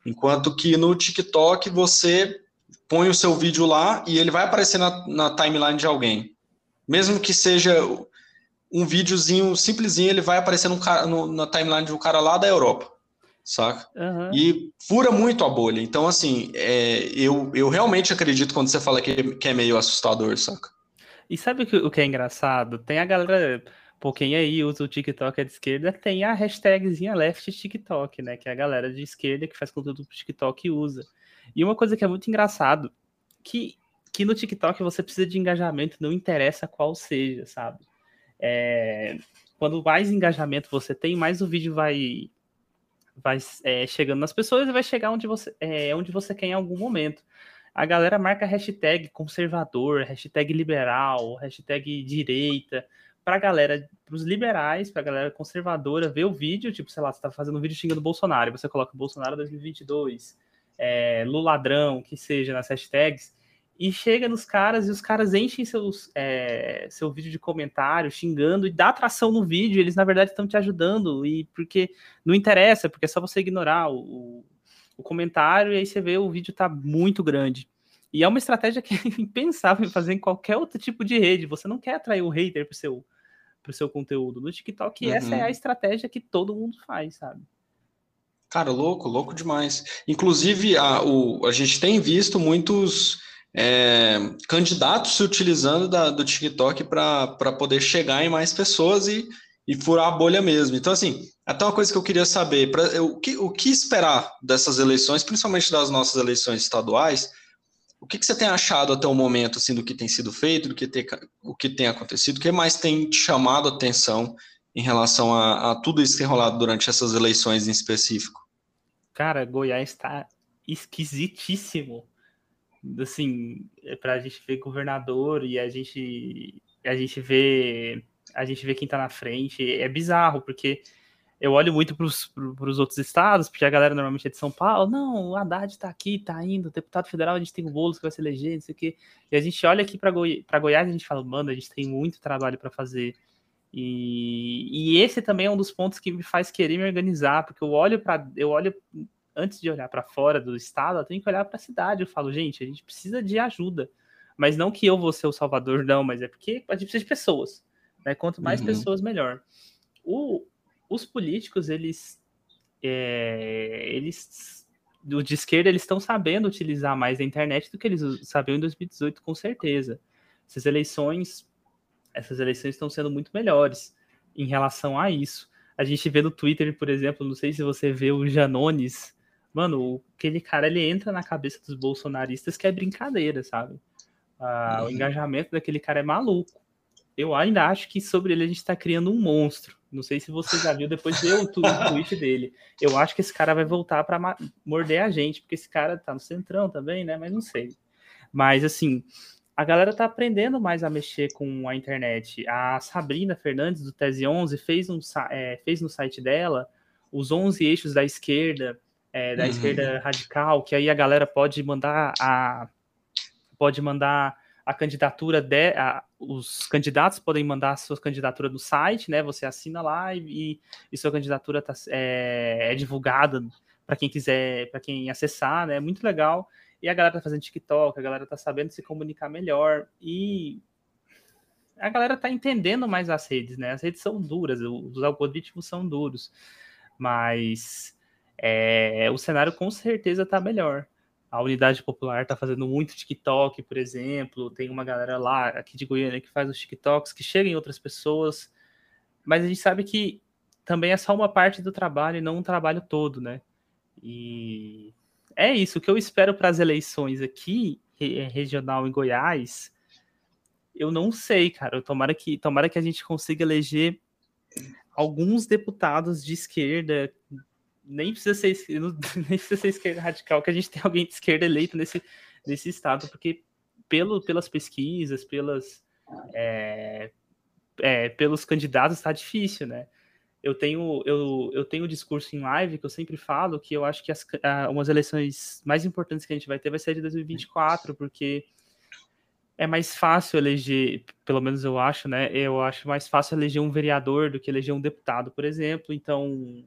Enquanto que no TikTok você põe o seu vídeo lá e ele vai aparecer na, na timeline de alguém. Mesmo que seja um videozinho simplesinho, ele vai aparecer no, no, na timeline de um cara lá da Europa, saca? Uhum. E fura muito a bolha. Então, assim, é, eu, eu realmente acredito quando você fala que, que é meio assustador, saca? E sabe o que, o que é engraçado? Tem a galera, pô, quem aí usa o TikTok é de esquerda, tem a hashtagzinha left TikTok, né? Que é a galera de esquerda que faz conteúdo pro TikTok e usa. E uma coisa que é muito engraçado, que, que no TikTok você precisa de engajamento, não interessa qual seja, sabe? É, quando mais engajamento você tem, mais o vídeo vai vai é, chegando nas pessoas e vai chegar onde você é onde você quer em algum momento a galera marca hashtag conservador, hashtag liberal, hashtag direita, pra galera, pros liberais, pra galera conservadora ver o vídeo, tipo, sei lá, você tá fazendo um vídeo xingando Bolsonaro, você coloca Bolsonaro 2022, é, Lula ladrão, que seja, nas hashtags, e chega nos caras e os caras enchem seus, é, seu vídeo de comentário xingando e dá atração no vídeo, eles na verdade estão te ajudando, e porque não interessa, porque é só você ignorar o, o comentário e aí você vê o vídeo tá muito grande. E é uma estratégia que é <laughs> impensável em fazer em qualquer outro tipo de rede. Você não quer atrair o hater pro seu, pro seu conteúdo. No TikTok, uhum. essa é a estratégia que todo mundo faz, sabe? Cara, louco, louco demais. Inclusive, a, o, a gente tem visto muitos é, candidatos se utilizando da, do TikTok para poder chegar em mais pessoas e e furar a bolha mesmo. Então, assim, até uma coisa que eu queria saber, pra, o, que, o que esperar dessas eleições, principalmente das nossas eleições estaduais, o que, que, você tem achado até o momento, assim, do que tem sido feito, do que tem, o que tem acontecido, o que mais tem te chamado a atenção em relação a, a tudo isso que tem rolado durante essas eleições em específico? Cara, Goiás está esquisitíssimo. Assim, é pra gente ver governador e a gente a gente vê a gente vê quem tá na frente, é bizarro, porque eu olho muito para os outros estados, porque a galera normalmente é de São Paulo, não, o Haddad está aqui, está indo, deputado federal, a gente tem o Boulos que vai se eleger, não sei o quê. E a gente olha aqui para Goi Goiás e a gente fala, mano, a gente tem muito trabalho para fazer. E, e esse também é um dos pontos que me faz querer me organizar, porque eu olho para, eu olho antes de olhar para fora do estado, eu tenho que olhar para a cidade. Eu falo, gente, a gente precisa de ajuda. Mas não que eu vou ser o salvador, não, mas é porque a gente precisa de pessoas. Né? Quanto mais uhum. pessoas, melhor. O, os políticos, eles, é, eles do de esquerda, eles estão sabendo utilizar mais a internet do que eles sabiam em 2018, com certeza. Essas eleições, essas eleições estão sendo muito melhores em relação a isso. A gente vê no Twitter, por exemplo, não sei se você vê o Janones, mano, aquele cara ele entra na cabeça dos bolsonaristas que é brincadeira, sabe? Ah, uhum. O engajamento daquele cara é maluco. Eu ainda acho que sobre ele a gente está criando um monstro. Não sei se você já viu depois de o tweet dele. Eu acho que esse cara vai voltar para morder a gente, porque esse cara tá no centrão também, né? Mas não sei. Mas assim, a galera tá aprendendo mais a mexer com a internet. A Sabrina Fernandes do Tese 11 fez, um, é, fez no site dela os 11 eixos da esquerda, é, da uhum. esquerda radical, que aí a galera pode mandar a pode mandar a candidatura de, a, os candidatos podem mandar a sua candidatura no site, né? Você assina lá e, e sua candidatura tá, é, é divulgada para quem quiser, para quem acessar, né? Muito legal. E a galera tá fazendo TikTok, a galera tá sabendo se comunicar melhor e a galera tá entendendo mais as redes, né? As redes são duras, os algoritmos são duros, mas é, o cenário com certeza tá melhor a unidade popular está fazendo muito TikTok, por exemplo. Tem uma galera lá aqui de Goiânia que faz os TikToks que chegam em outras pessoas. Mas a gente sabe que também é só uma parte do trabalho e não um trabalho todo, né? E é isso. O que eu espero para as eleições aqui, regional em Goiás, eu não sei, cara. Tomara que, tomara que a gente consiga eleger alguns deputados de esquerda nem precisa ser <laughs> nem precisa ser esquerda radical que a gente tem alguém de esquerda eleito nesse, nesse estado, porque pelo, pelas pesquisas, pelas é, é, pelos candidatos está difícil, né? Eu tenho eu, eu tenho um discurso em live que eu sempre falo que eu acho que as umas eleições mais importantes que a gente vai ter vai ser de 2024, porque é mais fácil eleger, pelo menos eu acho, né? Eu acho mais fácil eleger um vereador do que eleger um deputado, por exemplo. Então,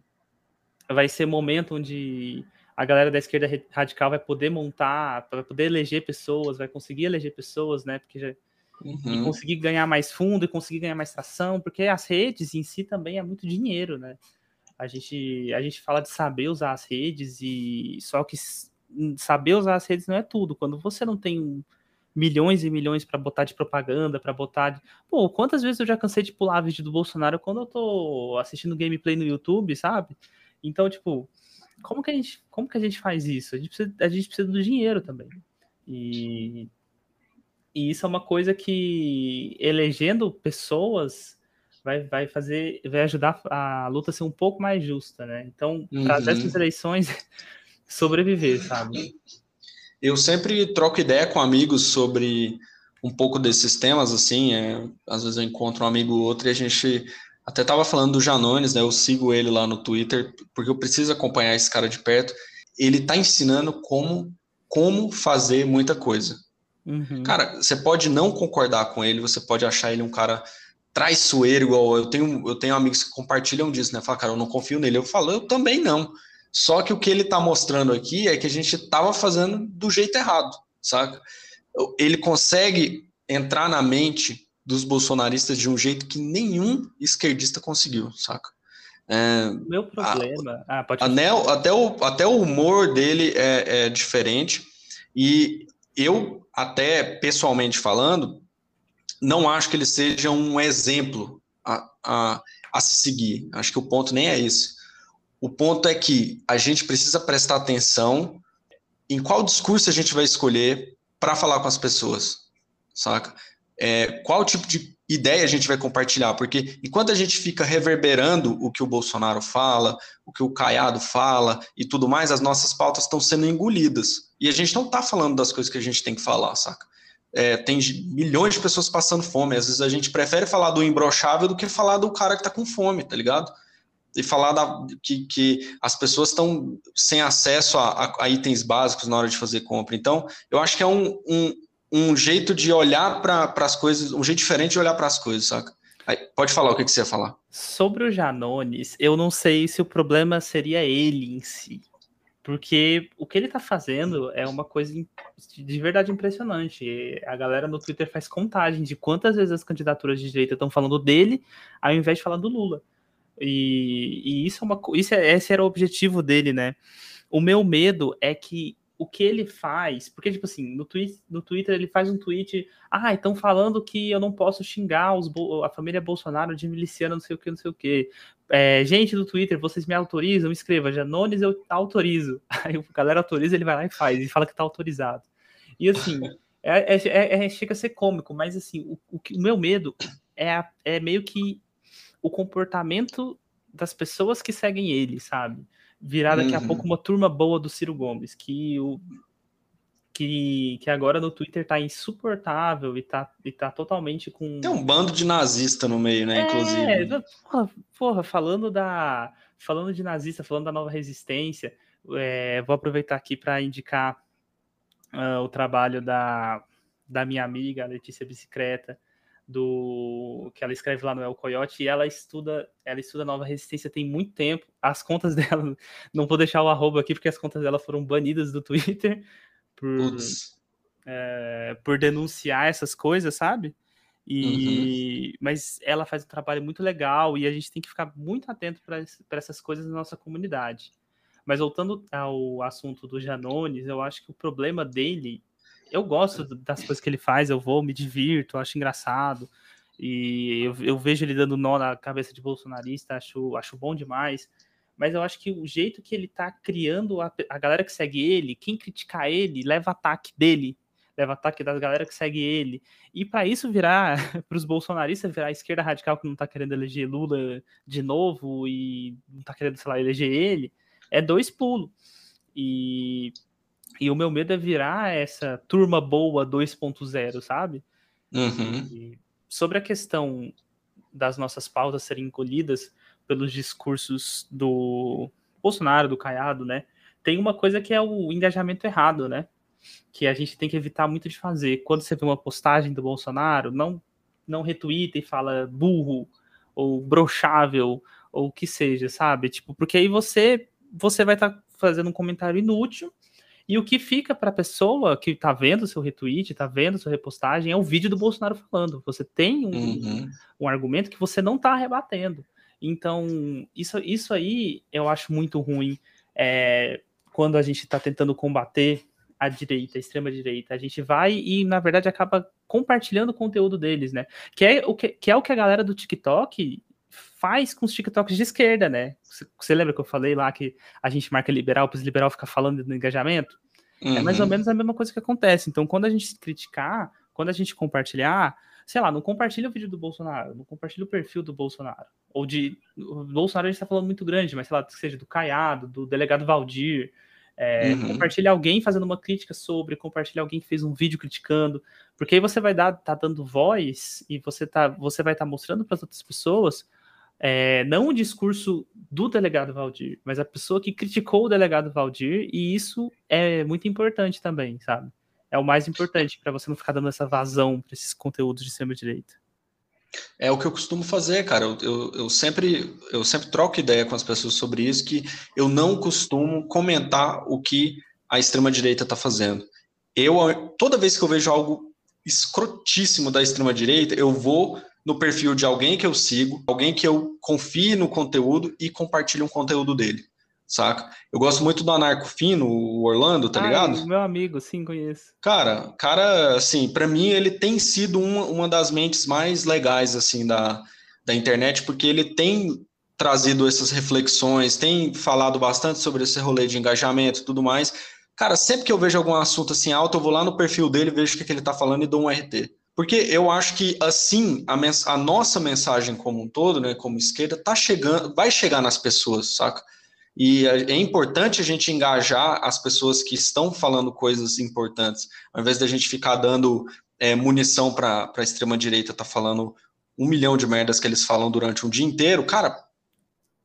vai ser momento onde a galera da esquerda radical vai poder montar, vai poder eleger pessoas, vai conseguir eleger pessoas, né? Porque já, uhum. e conseguir ganhar mais fundo e conseguir ganhar mais tração, porque as redes em si também é muito dinheiro, né? A gente, a gente fala de saber usar as redes e só que saber usar as redes não é tudo. Quando você não tem milhões e milhões para botar de propaganda, para botar de... Pô, quantas vezes eu já cansei de pular vídeo do Bolsonaro quando eu tô assistindo gameplay no YouTube, sabe? Então, tipo, como que a gente, como que a gente faz isso? A gente precisa, a gente precisa do dinheiro também. E, e isso é uma coisa que elegendo pessoas vai, vai fazer, vai ajudar a luta a ser um pouco mais justa, né? Então, para uhum. eleições <laughs> sobreviver, sabe? Eu sempre troco ideia com amigos sobre um pouco desses temas, assim, é, às vezes eu encontro um amigo ou outro e a gente até estava falando do Janones, né? Eu sigo ele lá no Twitter, porque eu preciso acompanhar esse cara de perto. Ele está ensinando como, como fazer muita coisa. Uhum. Cara, você pode não concordar com ele, você pode achar ele um cara traiçoeiro, igual eu tenho, eu tenho amigos que compartilham disso, né? Fala, cara, eu não confio nele. Eu falo, eu também não. Só que o que ele está mostrando aqui é que a gente estava fazendo do jeito errado, saca? Ele consegue entrar na mente dos bolsonaristas de um jeito que nenhum esquerdista conseguiu, saca? É, Meu problema. A, ah, pode anel, até, o, até o humor dele é, é diferente. E eu, até pessoalmente falando, não acho que ele seja um exemplo a, a, a se seguir. Acho que o ponto nem é esse. O ponto é que a gente precisa prestar atenção em qual discurso a gente vai escolher para falar com as pessoas, saca? É, qual tipo de ideia a gente vai compartilhar, porque enquanto a gente fica reverberando o que o Bolsonaro fala, o que o Caiado fala e tudo mais, as nossas pautas estão sendo engolidas. E a gente não está falando das coisas que a gente tem que falar, saca? É, tem milhões de pessoas passando fome. Às vezes a gente prefere falar do imbrochável do que falar do cara que está com fome, tá ligado? E falar da, que, que as pessoas estão sem acesso a, a, a, itens básicos na hora de fazer compra. Então, eu acho que é um, um um jeito de olhar para as coisas, um jeito diferente de olhar para as coisas, saca? Aí, pode falar o que, que você ia falar. Sobre o Janones, eu não sei se o problema seria ele em si. Porque o que ele tá fazendo é uma coisa de verdade impressionante. A galera no Twitter faz contagem de quantas vezes as candidaturas de direita estão falando dele, ao invés de falar do Lula. E, e isso é uma isso é, esse era o objetivo dele, né? O meu medo é que o que ele faz, porque, tipo assim, no, no Twitter ele faz um tweet, ah, estão falando que eu não posso xingar os, a família Bolsonaro de miliciano, não sei o que, não sei o que. É, gente do Twitter, vocês me autorizam? Escreva, Janones, eu autorizo. <laughs> Aí a galera autoriza, ele vai lá e faz, e fala que tá autorizado. E assim, é, é, é, é, chega a ser cômico, mas assim, o, o, o meu medo é, é meio que o comportamento das pessoas que seguem ele, sabe? Virar daqui uhum. a pouco uma turma boa do Ciro Gomes, que o que, que agora no Twitter tá insuportável e tá, e tá totalmente com. Tem um bando de nazista no meio, né? É, inclusive. Porra, porra, falando da. Falando de nazista, falando da nova resistência, é, vou aproveitar aqui para indicar uh, o trabalho da, da minha amiga, Letícia Bicicleta, do que ela escreve lá no El Coyote e ela estuda, ela estuda nova resistência tem muito tempo. As contas <laughs> dela, não vou deixar o arroba aqui porque as contas dela foram banidas do Twitter por, é, por denunciar essas coisas, sabe? E, uhum. Mas ela faz um trabalho muito legal e a gente tem que ficar muito atento para essas coisas na nossa comunidade. Mas voltando ao assunto do Janones, eu acho que o problema dele eu gosto das coisas que ele faz, eu vou, me divirto, acho engraçado. E eu, eu, vejo ele dando nó na cabeça de bolsonarista, acho, acho bom demais. Mas eu acho que o jeito que ele tá criando a, a galera que segue ele, quem criticar ele, leva ataque dele, leva ataque das galera que segue ele. E para isso virar, <laughs> para os bolsonaristas virar a esquerda radical que não tá querendo eleger Lula de novo e não tá querendo, sei lá, eleger ele, é dois pulos. E e o meu medo é virar essa turma boa 2.0, sabe? Uhum. sobre a questão das nossas pautas serem encolhidas pelos discursos do Bolsonaro, do Caiado, né? Tem uma coisa que é o engajamento errado, né? Que a gente tem que evitar muito de fazer. Quando você vê uma postagem do Bolsonaro, não não retuita e fala burro ou brochável ou o que seja, sabe? Tipo, porque aí você você vai estar tá fazendo um comentário inútil e o que fica para a pessoa que está vendo seu retweet, está vendo sua repostagem, é o vídeo do Bolsonaro falando. Você tem um, uhum. um argumento que você não está rebatendo. Então, isso, isso aí eu acho muito ruim é, quando a gente está tentando combater a direita, a extrema-direita. A gente vai e, na verdade, acaba compartilhando o conteúdo deles, né? Que é o que, que, é o que a galera do TikTok faz com os TikToks de esquerda, né? Você lembra que eu falei lá que a gente marca liberal para os liberal ficar falando do engajamento? Uhum. É mais ou uhum. menos a mesma coisa que acontece. Então, quando a gente criticar, quando a gente compartilhar, sei lá, não compartilha o vídeo do Bolsonaro, não compartilha o perfil do Bolsonaro. Ou de. O Bolsonaro a gente está falando muito grande, mas sei lá, que seja do Caiado, do delegado Valdir. É, uhum. Compartilha alguém fazendo uma crítica sobre, compartilha alguém que fez um vídeo criticando, porque aí você vai dar, tá dando voz e você, tá, você vai estar tá mostrando para as outras pessoas é, não o discurso do delegado Valdir, mas a pessoa que criticou o delegado Valdir, e isso é muito importante também, sabe? É o mais importante para você não ficar dando essa vazão para esses conteúdos de extrema-direita. É o que eu costumo fazer, cara. Eu, eu, eu, sempre, eu sempre troco ideia com as pessoas sobre isso, que eu não costumo comentar o que a extrema-direita está fazendo. Eu, toda vez que eu vejo algo escrotíssimo da extrema-direita, eu vou no perfil de alguém que eu sigo, alguém que eu confie no conteúdo e compartilhe um conteúdo dele, saca? Eu gosto muito do Anarco Fino, o Orlando, tá ah, ligado? Meu amigo, sim, conheço. Cara, cara, assim, para mim ele tem sido uma, uma das mentes mais legais, assim, da, da internet, porque ele tem trazido essas reflexões, tem falado bastante sobre esse rolê de engajamento e tudo mais. Cara, sempre que eu vejo algum assunto assim alto, eu vou lá no perfil dele, vejo o que, que ele tá falando e dou um RT Porque eu acho que assim a, a, nossa mensagem como um todo, né, como esquerda, tá chegando, vai chegar nas pessoas, saca? E é importante a gente engajar as pessoas que estão falando coisas importantes, ao invés da gente ficar dando é, munição para a extrema direita, tá falando um milhão de merdas que eles falam durante um dia inteiro, cara,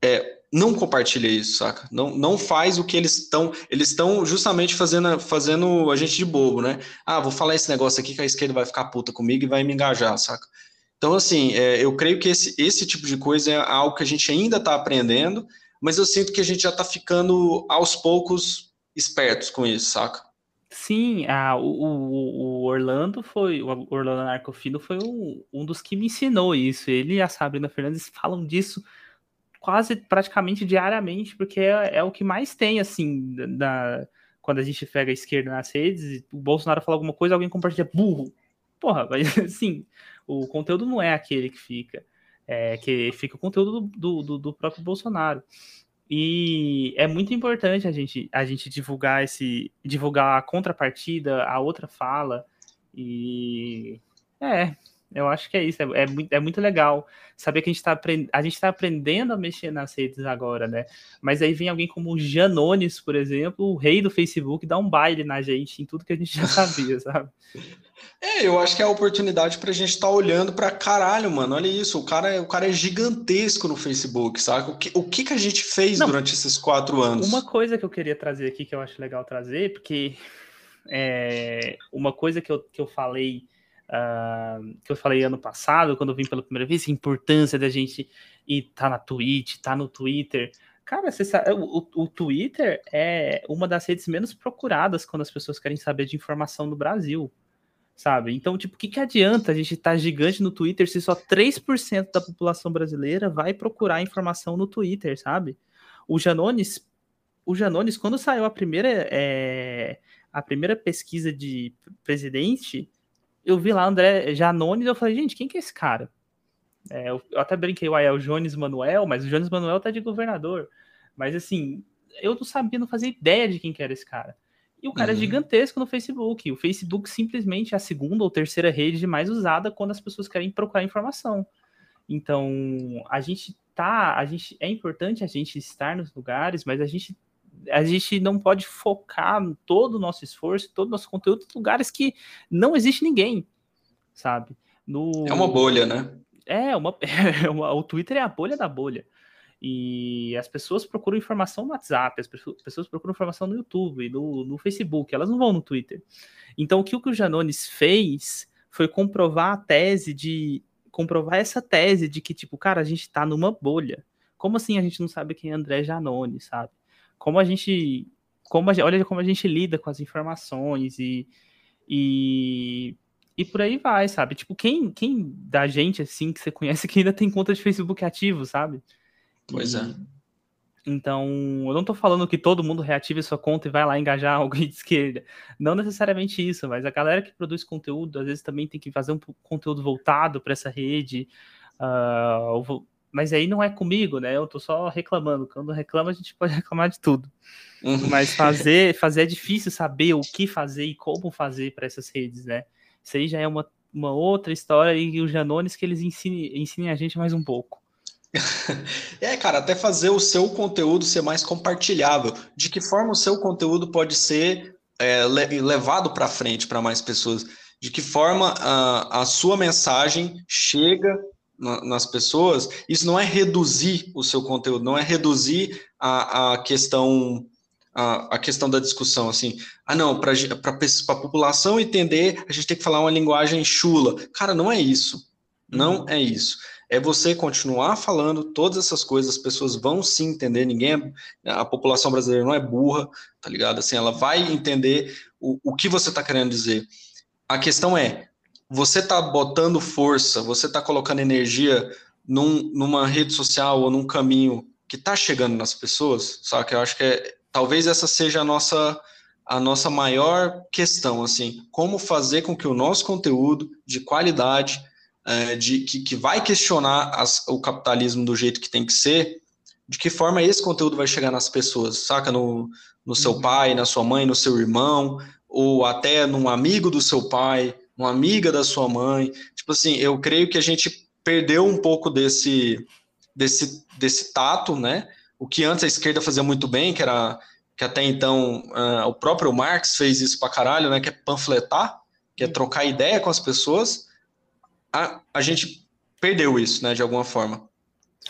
é, não compartilha isso, saca? Não, não faz o que eles estão. Eles estão justamente fazendo, fazendo a gente de bobo, né? Ah, vou falar esse negócio aqui que a esquerda vai ficar puta comigo e vai me engajar, saca? Então, assim, é, eu creio que esse, esse tipo de coisa é algo que a gente ainda está aprendendo, mas eu sinto que a gente já está ficando aos poucos espertos com isso, saca? Sim, ah, o, o, Orlando foi, o Orlando Narcofino foi um, um dos que me ensinou isso. Ele e a Sabrina Fernandes falam disso quase praticamente diariamente, porque é, é o que mais tem, assim, da, quando a gente pega a esquerda nas redes, o Bolsonaro fala alguma coisa, alguém compartilha burro. Porra, <laughs> mas assim, o conteúdo não é aquele que fica. É que fica o conteúdo do, do, do próprio Bolsonaro. E é muito importante a gente, a gente divulgar esse divulgar a contrapartida, a outra fala. E é, eu acho que é isso, é, é, muito, é muito legal saber que a gente está a gente tá aprendendo a mexer nas redes agora, né? Mas aí vem alguém como o Janones, por exemplo, o rei do Facebook, dá um baile na gente em tudo que a gente já sabia, <laughs> sabe? É, eu acho que é a oportunidade para a gente estar tá olhando para caralho, mano. Olha isso, o cara, o cara é gigantesco no Facebook, sabe? O que, o que, que a gente fez Não, durante esses quatro anos? Uma coisa que eu queria trazer aqui, que eu acho legal trazer, porque é, uma coisa que eu, que eu falei uh, que eu falei ano passado, quando eu vim pela primeira vez, a importância da gente ir tá na Twitch, tá no Twitter. Cara, sabe, o, o, Twitter é uma das redes menos procuradas quando as pessoas querem saber de informação no Brasil, sabe? Então, tipo, o que, que adianta a gente estar tá gigante no Twitter se só 3% da população brasileira vai procurar informação no Twitter, sabe? O Janones, o Janones, quando saiu a primeira, é, a primeira pesquisa de presidente, eu vi lá André Janones, eu falei, gente, quem que é esse cara? É, eu, eu, até brinquei, uai, é o Jones Manuel, mas o Jones Manuel tá de governador. Mas assim, eu não sabia, não fazia ideia de quem que era esse cara. E o cara é uhum. é gigantesco no Facebook. O Facebook simplesmente é a segunda ou terceira rede mais usada quando as pessoas querem procurar informação. Então, a gente tá, a gente é importante a gente estar nos lugares, mas a gente a gente não pode focar todo o nosso esforço, todo o nosso conteúdo em lugares que não existe ninguém, sabe? No... É uma bolha, né? É, uma, <laughs> é o Twitter é a bolha da bolha. E as pessoas procuram informação no WhatsApp, as pessoas procuram informação no YouTube, no, no Facebook, elas não vão no Twitter. Então, o que o Janones fez foi comprovar a tese de. comprovar essa tese de que, tipo, cara, a gente tá numa bolha. Como assim a gente não sabe quem é André Janones, sabe? Como a gente. Como a, olha como a gente lida com as informações e, e, e por aí vai, sabe? Tipo, quem, quem da gente, assim, que você conhece <laughs> que ainda tem conta de Facebook ativo, sabe? Pois e, é. Então, eu não tô falando que todo mundo reative sua conta e vai lá engajar <laughs> alguém de esquerda. Não necessariamente isso, mas a galera que produz conteúdo, às vezes também tem que fazer um conteúdo voltado para essa rede. Uh, mas aí não é comigo, né? Eu tô só reclamando. Quando reclama, a gente pode <laughs> reclamar de tudo. Uhum. Mas fazer, fazer é difícil saber o que fazer e como fazer para essas redes, né? Isso aí já é uma, uma outra história e os Janones que eles ensinem, ensinem a gente mais um pouco. <laughs> É, cara, até fazer o seu conteúdo ser mais compartilhável. De que forma o seu conteúdo pode ser é, levado para frente para mais pessoas? De que forma a, a sua mensagem chega nas pessoas, isso não é reduzir o seu conteúdo, não é reduzir a, a questão a, a questão da discussão, assim, ah não, para a população entender, a gente tem que falar uma linguagem chula. Cara, não é isso, não uhum. é isso. É você continuar falando todas essas coisas, as pessoas vão sim entender, ninguém, é, a população brasileira não é burra, tá ligado? Assim, ela vai entender o, o que você está querendo dizer. A questão é, você está botando força, você está colocando energia num, numa rede social ou num caminho que está chegando nas pessoas, sabe? Que eu acho que é, talvez essa seja a nossa a nossa maior questão, assim, como fazer com que o nosso conteúdo de qualidade, é, de que, que vai questionar as, o capitalismo do jeito que tem que ser, de que forma esse conteúdo vai chegar nas pessoas, saca? No, no seu uhum. pai, na sua mãe, no seu irmão, ou até num amigo do seu pai, uma amiga da sua mãe. Tipo assim, eu creio que a gente perdeu um pouco desse, desse, desse tato, né? O que antes a esquerda fazia muito bem, que era que até então uh, o próprio Marx fez isso pra caralho, né? Que é panfletar, que é trocar ideia com as pessoas. A, a gente perdeu isso, né? De alguma forma.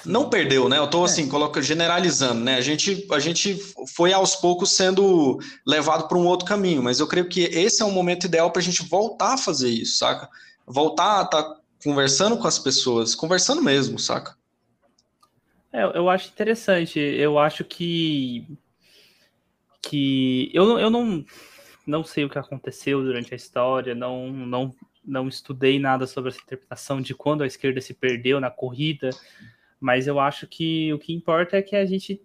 Não perdeu, né? Eu estou é. assim, coloca, generalizando, né? A gente, a gente foi aos poucos sendo levado para um outro caminho, mas eu creio que esse é um momento ideal para a gente voltar a fazer isso, saca? Voltar a estar tá conversando com as pessoas, conversando mesmo, saca? É, eu acho interessante. Eu acho que que eu, eu não não sei o que aconteceu durante a história, não não não estudei nada sobre essa interpretação de quando a esquerda se perdeu na corrida mas eu acho que o que importa é que a gente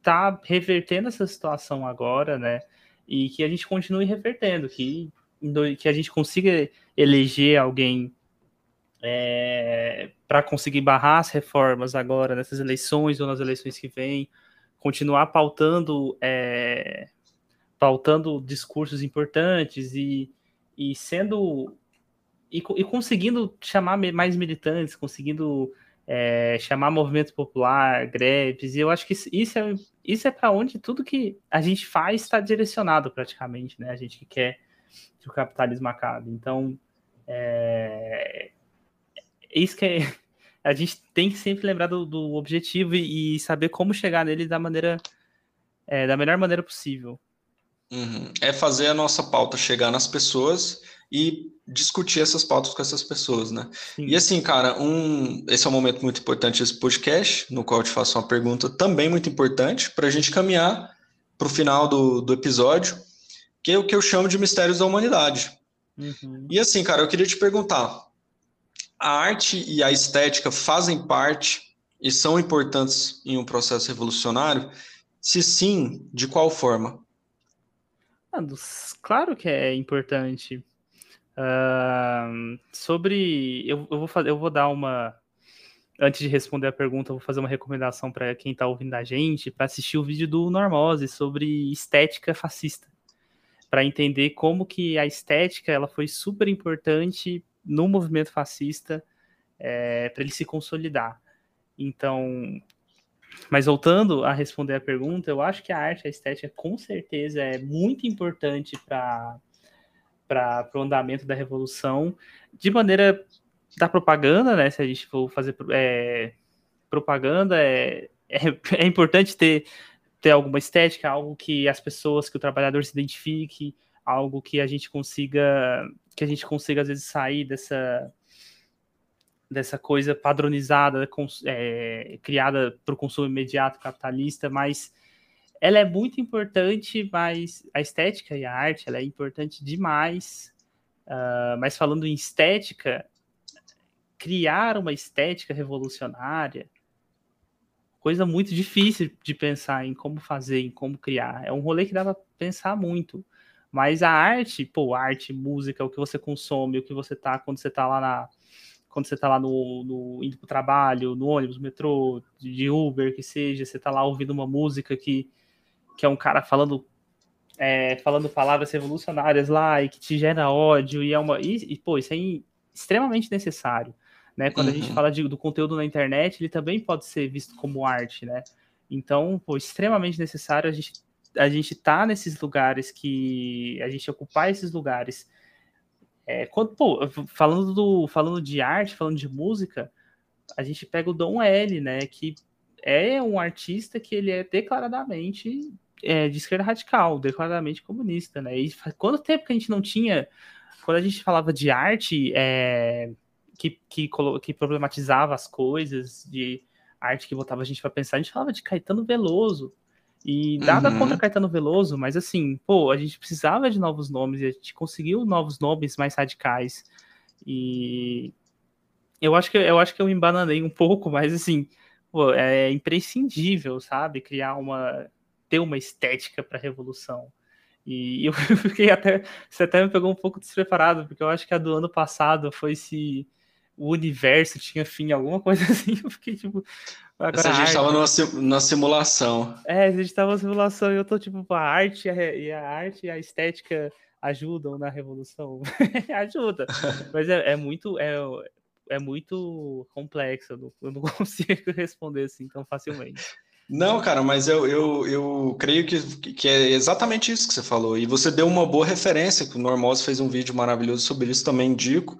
tá revertendo essa situação agora, né? E que a gente continue revertendo, que, que a gente consiga eleger alguém é, para conseguir barrar as reformas agora nessas eleições ou nas eleições que vêm, continuar pautando é, pautando discursos importantes e, e sendo e, e conseguindo chamar mais militantes, conseguindo é, chamar movimento popular, greves, e eu acho que isso é, isso é para onde tudo que a gente faz está direcionado praticamente, né? A gente que quer que o capitalismo acabe. Então, é, é isso que é, <laughs> a gente tem que sempre lembrar do, do objetivo e, e, saber como chegar nele da maneira é, da melhor maneira possível. Uhum. É fazer a nossa pauta chegar nas pessoas e discutir essas pautas com essas pessoas, né? Sim. E assim, cara, um, esse é um momento muito importante desse podcast, no qual eu te faço uma pergunta também muito importante para a gente caminhar para o final do, do episódio, que é o que eu chamo de mistérios da humanidade. Uhum. E assim, cara, eu queria te perguntar: a arte e a estética fazem parte e são importantes em um processo revolucionário? Se sim, de qual forma? Claro que é importante. Uh, sobre. Eu, eu, vou fazer, eu vou dar uma. Antes de responder a pergunta, eu vou fazer uma recomendação para quem está ouvindo a gente para assistir o vídeo do Normose sobre estética fascista. Para entender como que a estética ela foi super importante no movimento fascista é, para ele se consolidar. Então, mas voltando a responder a pergunta, eu acho que a arte, a estética, com certeza é muito importante para para o andamento da revolução, de maneira da propaganda, né? Se a gente for fazer é, propaganda, é, é, <laughs> é, importante ter, ter alguma estética, algo que as pessoas, que o trabalhador se identifique, algo que a gente consiga, que a gente consiga às vezes sair dessa dessa coisa padronizada, é, criada para o consumo imediato capitalista, mas ela é muito importante, mas a estética e a arte ela é importante demais. Uh, mas falando em estética, criar uma estética revolucionária, coisa muito difícil de pensar em como fazer, em como criar. É um rolê que dá para pensar muito. Mas a arte, pô, arte, música, o que você consome, o que você tá quando você tá lá na quando você tá lá no, no indo pro trabalho, no ônibus, metrô, de Uber, que seja, você tá lá ouvindo uma música que que é um cara falando é, falando palavras revolucionárias lá e que te gera ódio e é uma e, e pô isso é extremamente necessário né quando uhum. a gente uhum. fala de, do conteúdo na internet ele também pode ser visto como arte né então pô extremamente necessário a gente a gente tá nesses lugares que a gente ocupar esses lugares é, quando pô, falando do falando de arte falando de música a gente pega o Dom L né que é um artista que ele é declaradamente é, de esquerda radical, declaradamente comunista, né? E quanto tempo que a gente não tinha, quando a gente falava de arte é, que, que, que problematizava as coisas, de arte que botava a gente para pensar, a gente falava de Caetano Veloso. E nada uhum. contra Caetano Veloso, mas assim, pô, a gente precisava de novos nomes e a gente conseguiu novos nomes mais radicais. E eu acho que eu acho que eu embananei um pouco, mas assim, pô, é imprescindível, sabe, criar uma ter uma estética para a revolução. E <laughs> eu fiquei até. Você até me pegou um pouco despreparado, porque eu acho que a do ano passado foi se. o universo tinha fim, alguma coisa <laughs> assim. Eu fiquei tipo. Agora Essa a gente estava numa, numa simulação. É, a gente estava numa simulação e eu tô tipo, a arte e a, arte e a estética ajudam na revolução. <laughs> Ajuda. Mas é, é, muito. É, é muito complexo, eu não, eu não consigo responder assim tão facilmente. Não, cara, mas eu, eu, eu creio que, que é exatamente isso que você falou. E você deu uma boa referência, que o Normose fez um vídeo maravilhoso sobre isso, também indico,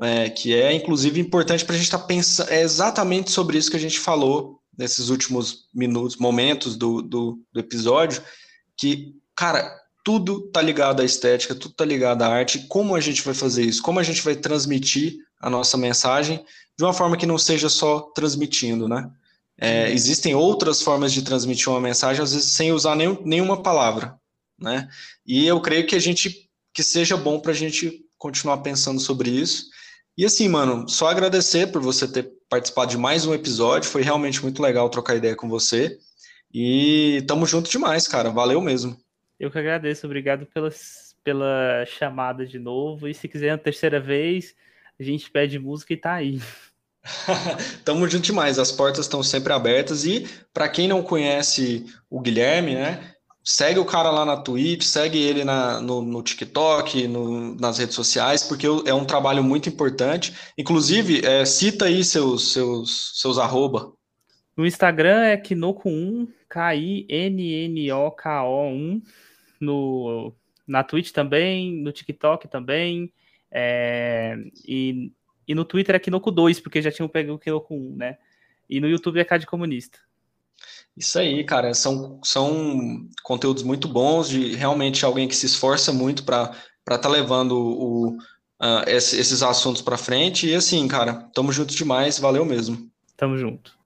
é, que é inclusive importante para a gente estar tá pensando. É exatamente sobre isso que a gente falou nesses últimos minutos, momentos do, do, do episódio, que, cara, tudo tá ligado à estética, tudo tá ligado à arte. Como a gente vai fazer isso? Como a gente vai transmitir a nossa mensagem de uma forma que não seja só transmitindo, né? É, existem outras formas de transmitir uma mensagem, às vezes sem usar nenhum, nenhuma palavra, né? E eu creio que a gente que seja bom para a gente continuar pensando sobre isso. E assim, mano, só agradecer por você ter participado de mais um episódio. Foi realmente muito legal trocar ideia com você. E tamo junto demais, cara. Valeu mesmo. Eu que agradeço. Obrigado pelas, pela chamada de novo. E se quiser a terceira vez, a gente pede música e tá aí. <laughs> <laughs> Tamo junto demais, as portas estão sempre abertas e para quem não conhece o Guilherme, né, segue o cara lá na Twitch, segue ele na, no, no TikTok, no, nas redes sociais, porque é um trabalho muito importante. Inclusive, é, cita aí seus, seus, seus arroba. No Instagram é Kinoko1, K-I-N-N-O-K-O 1. No, na Twitch também, no TikTok também. É, e e no Twitter é Kinoko 2, porque já tinham pego o Kinoko 1, né? E no YouTube é Cade Comunista. Isso aí, cara, são, são conteúdos muito bons de realmente alguém que se esforça muito para estar tá levando o, uh, esses assuntos para frente. E assim, cara, tamo junto demais, valeu mesmo. Tamo junto.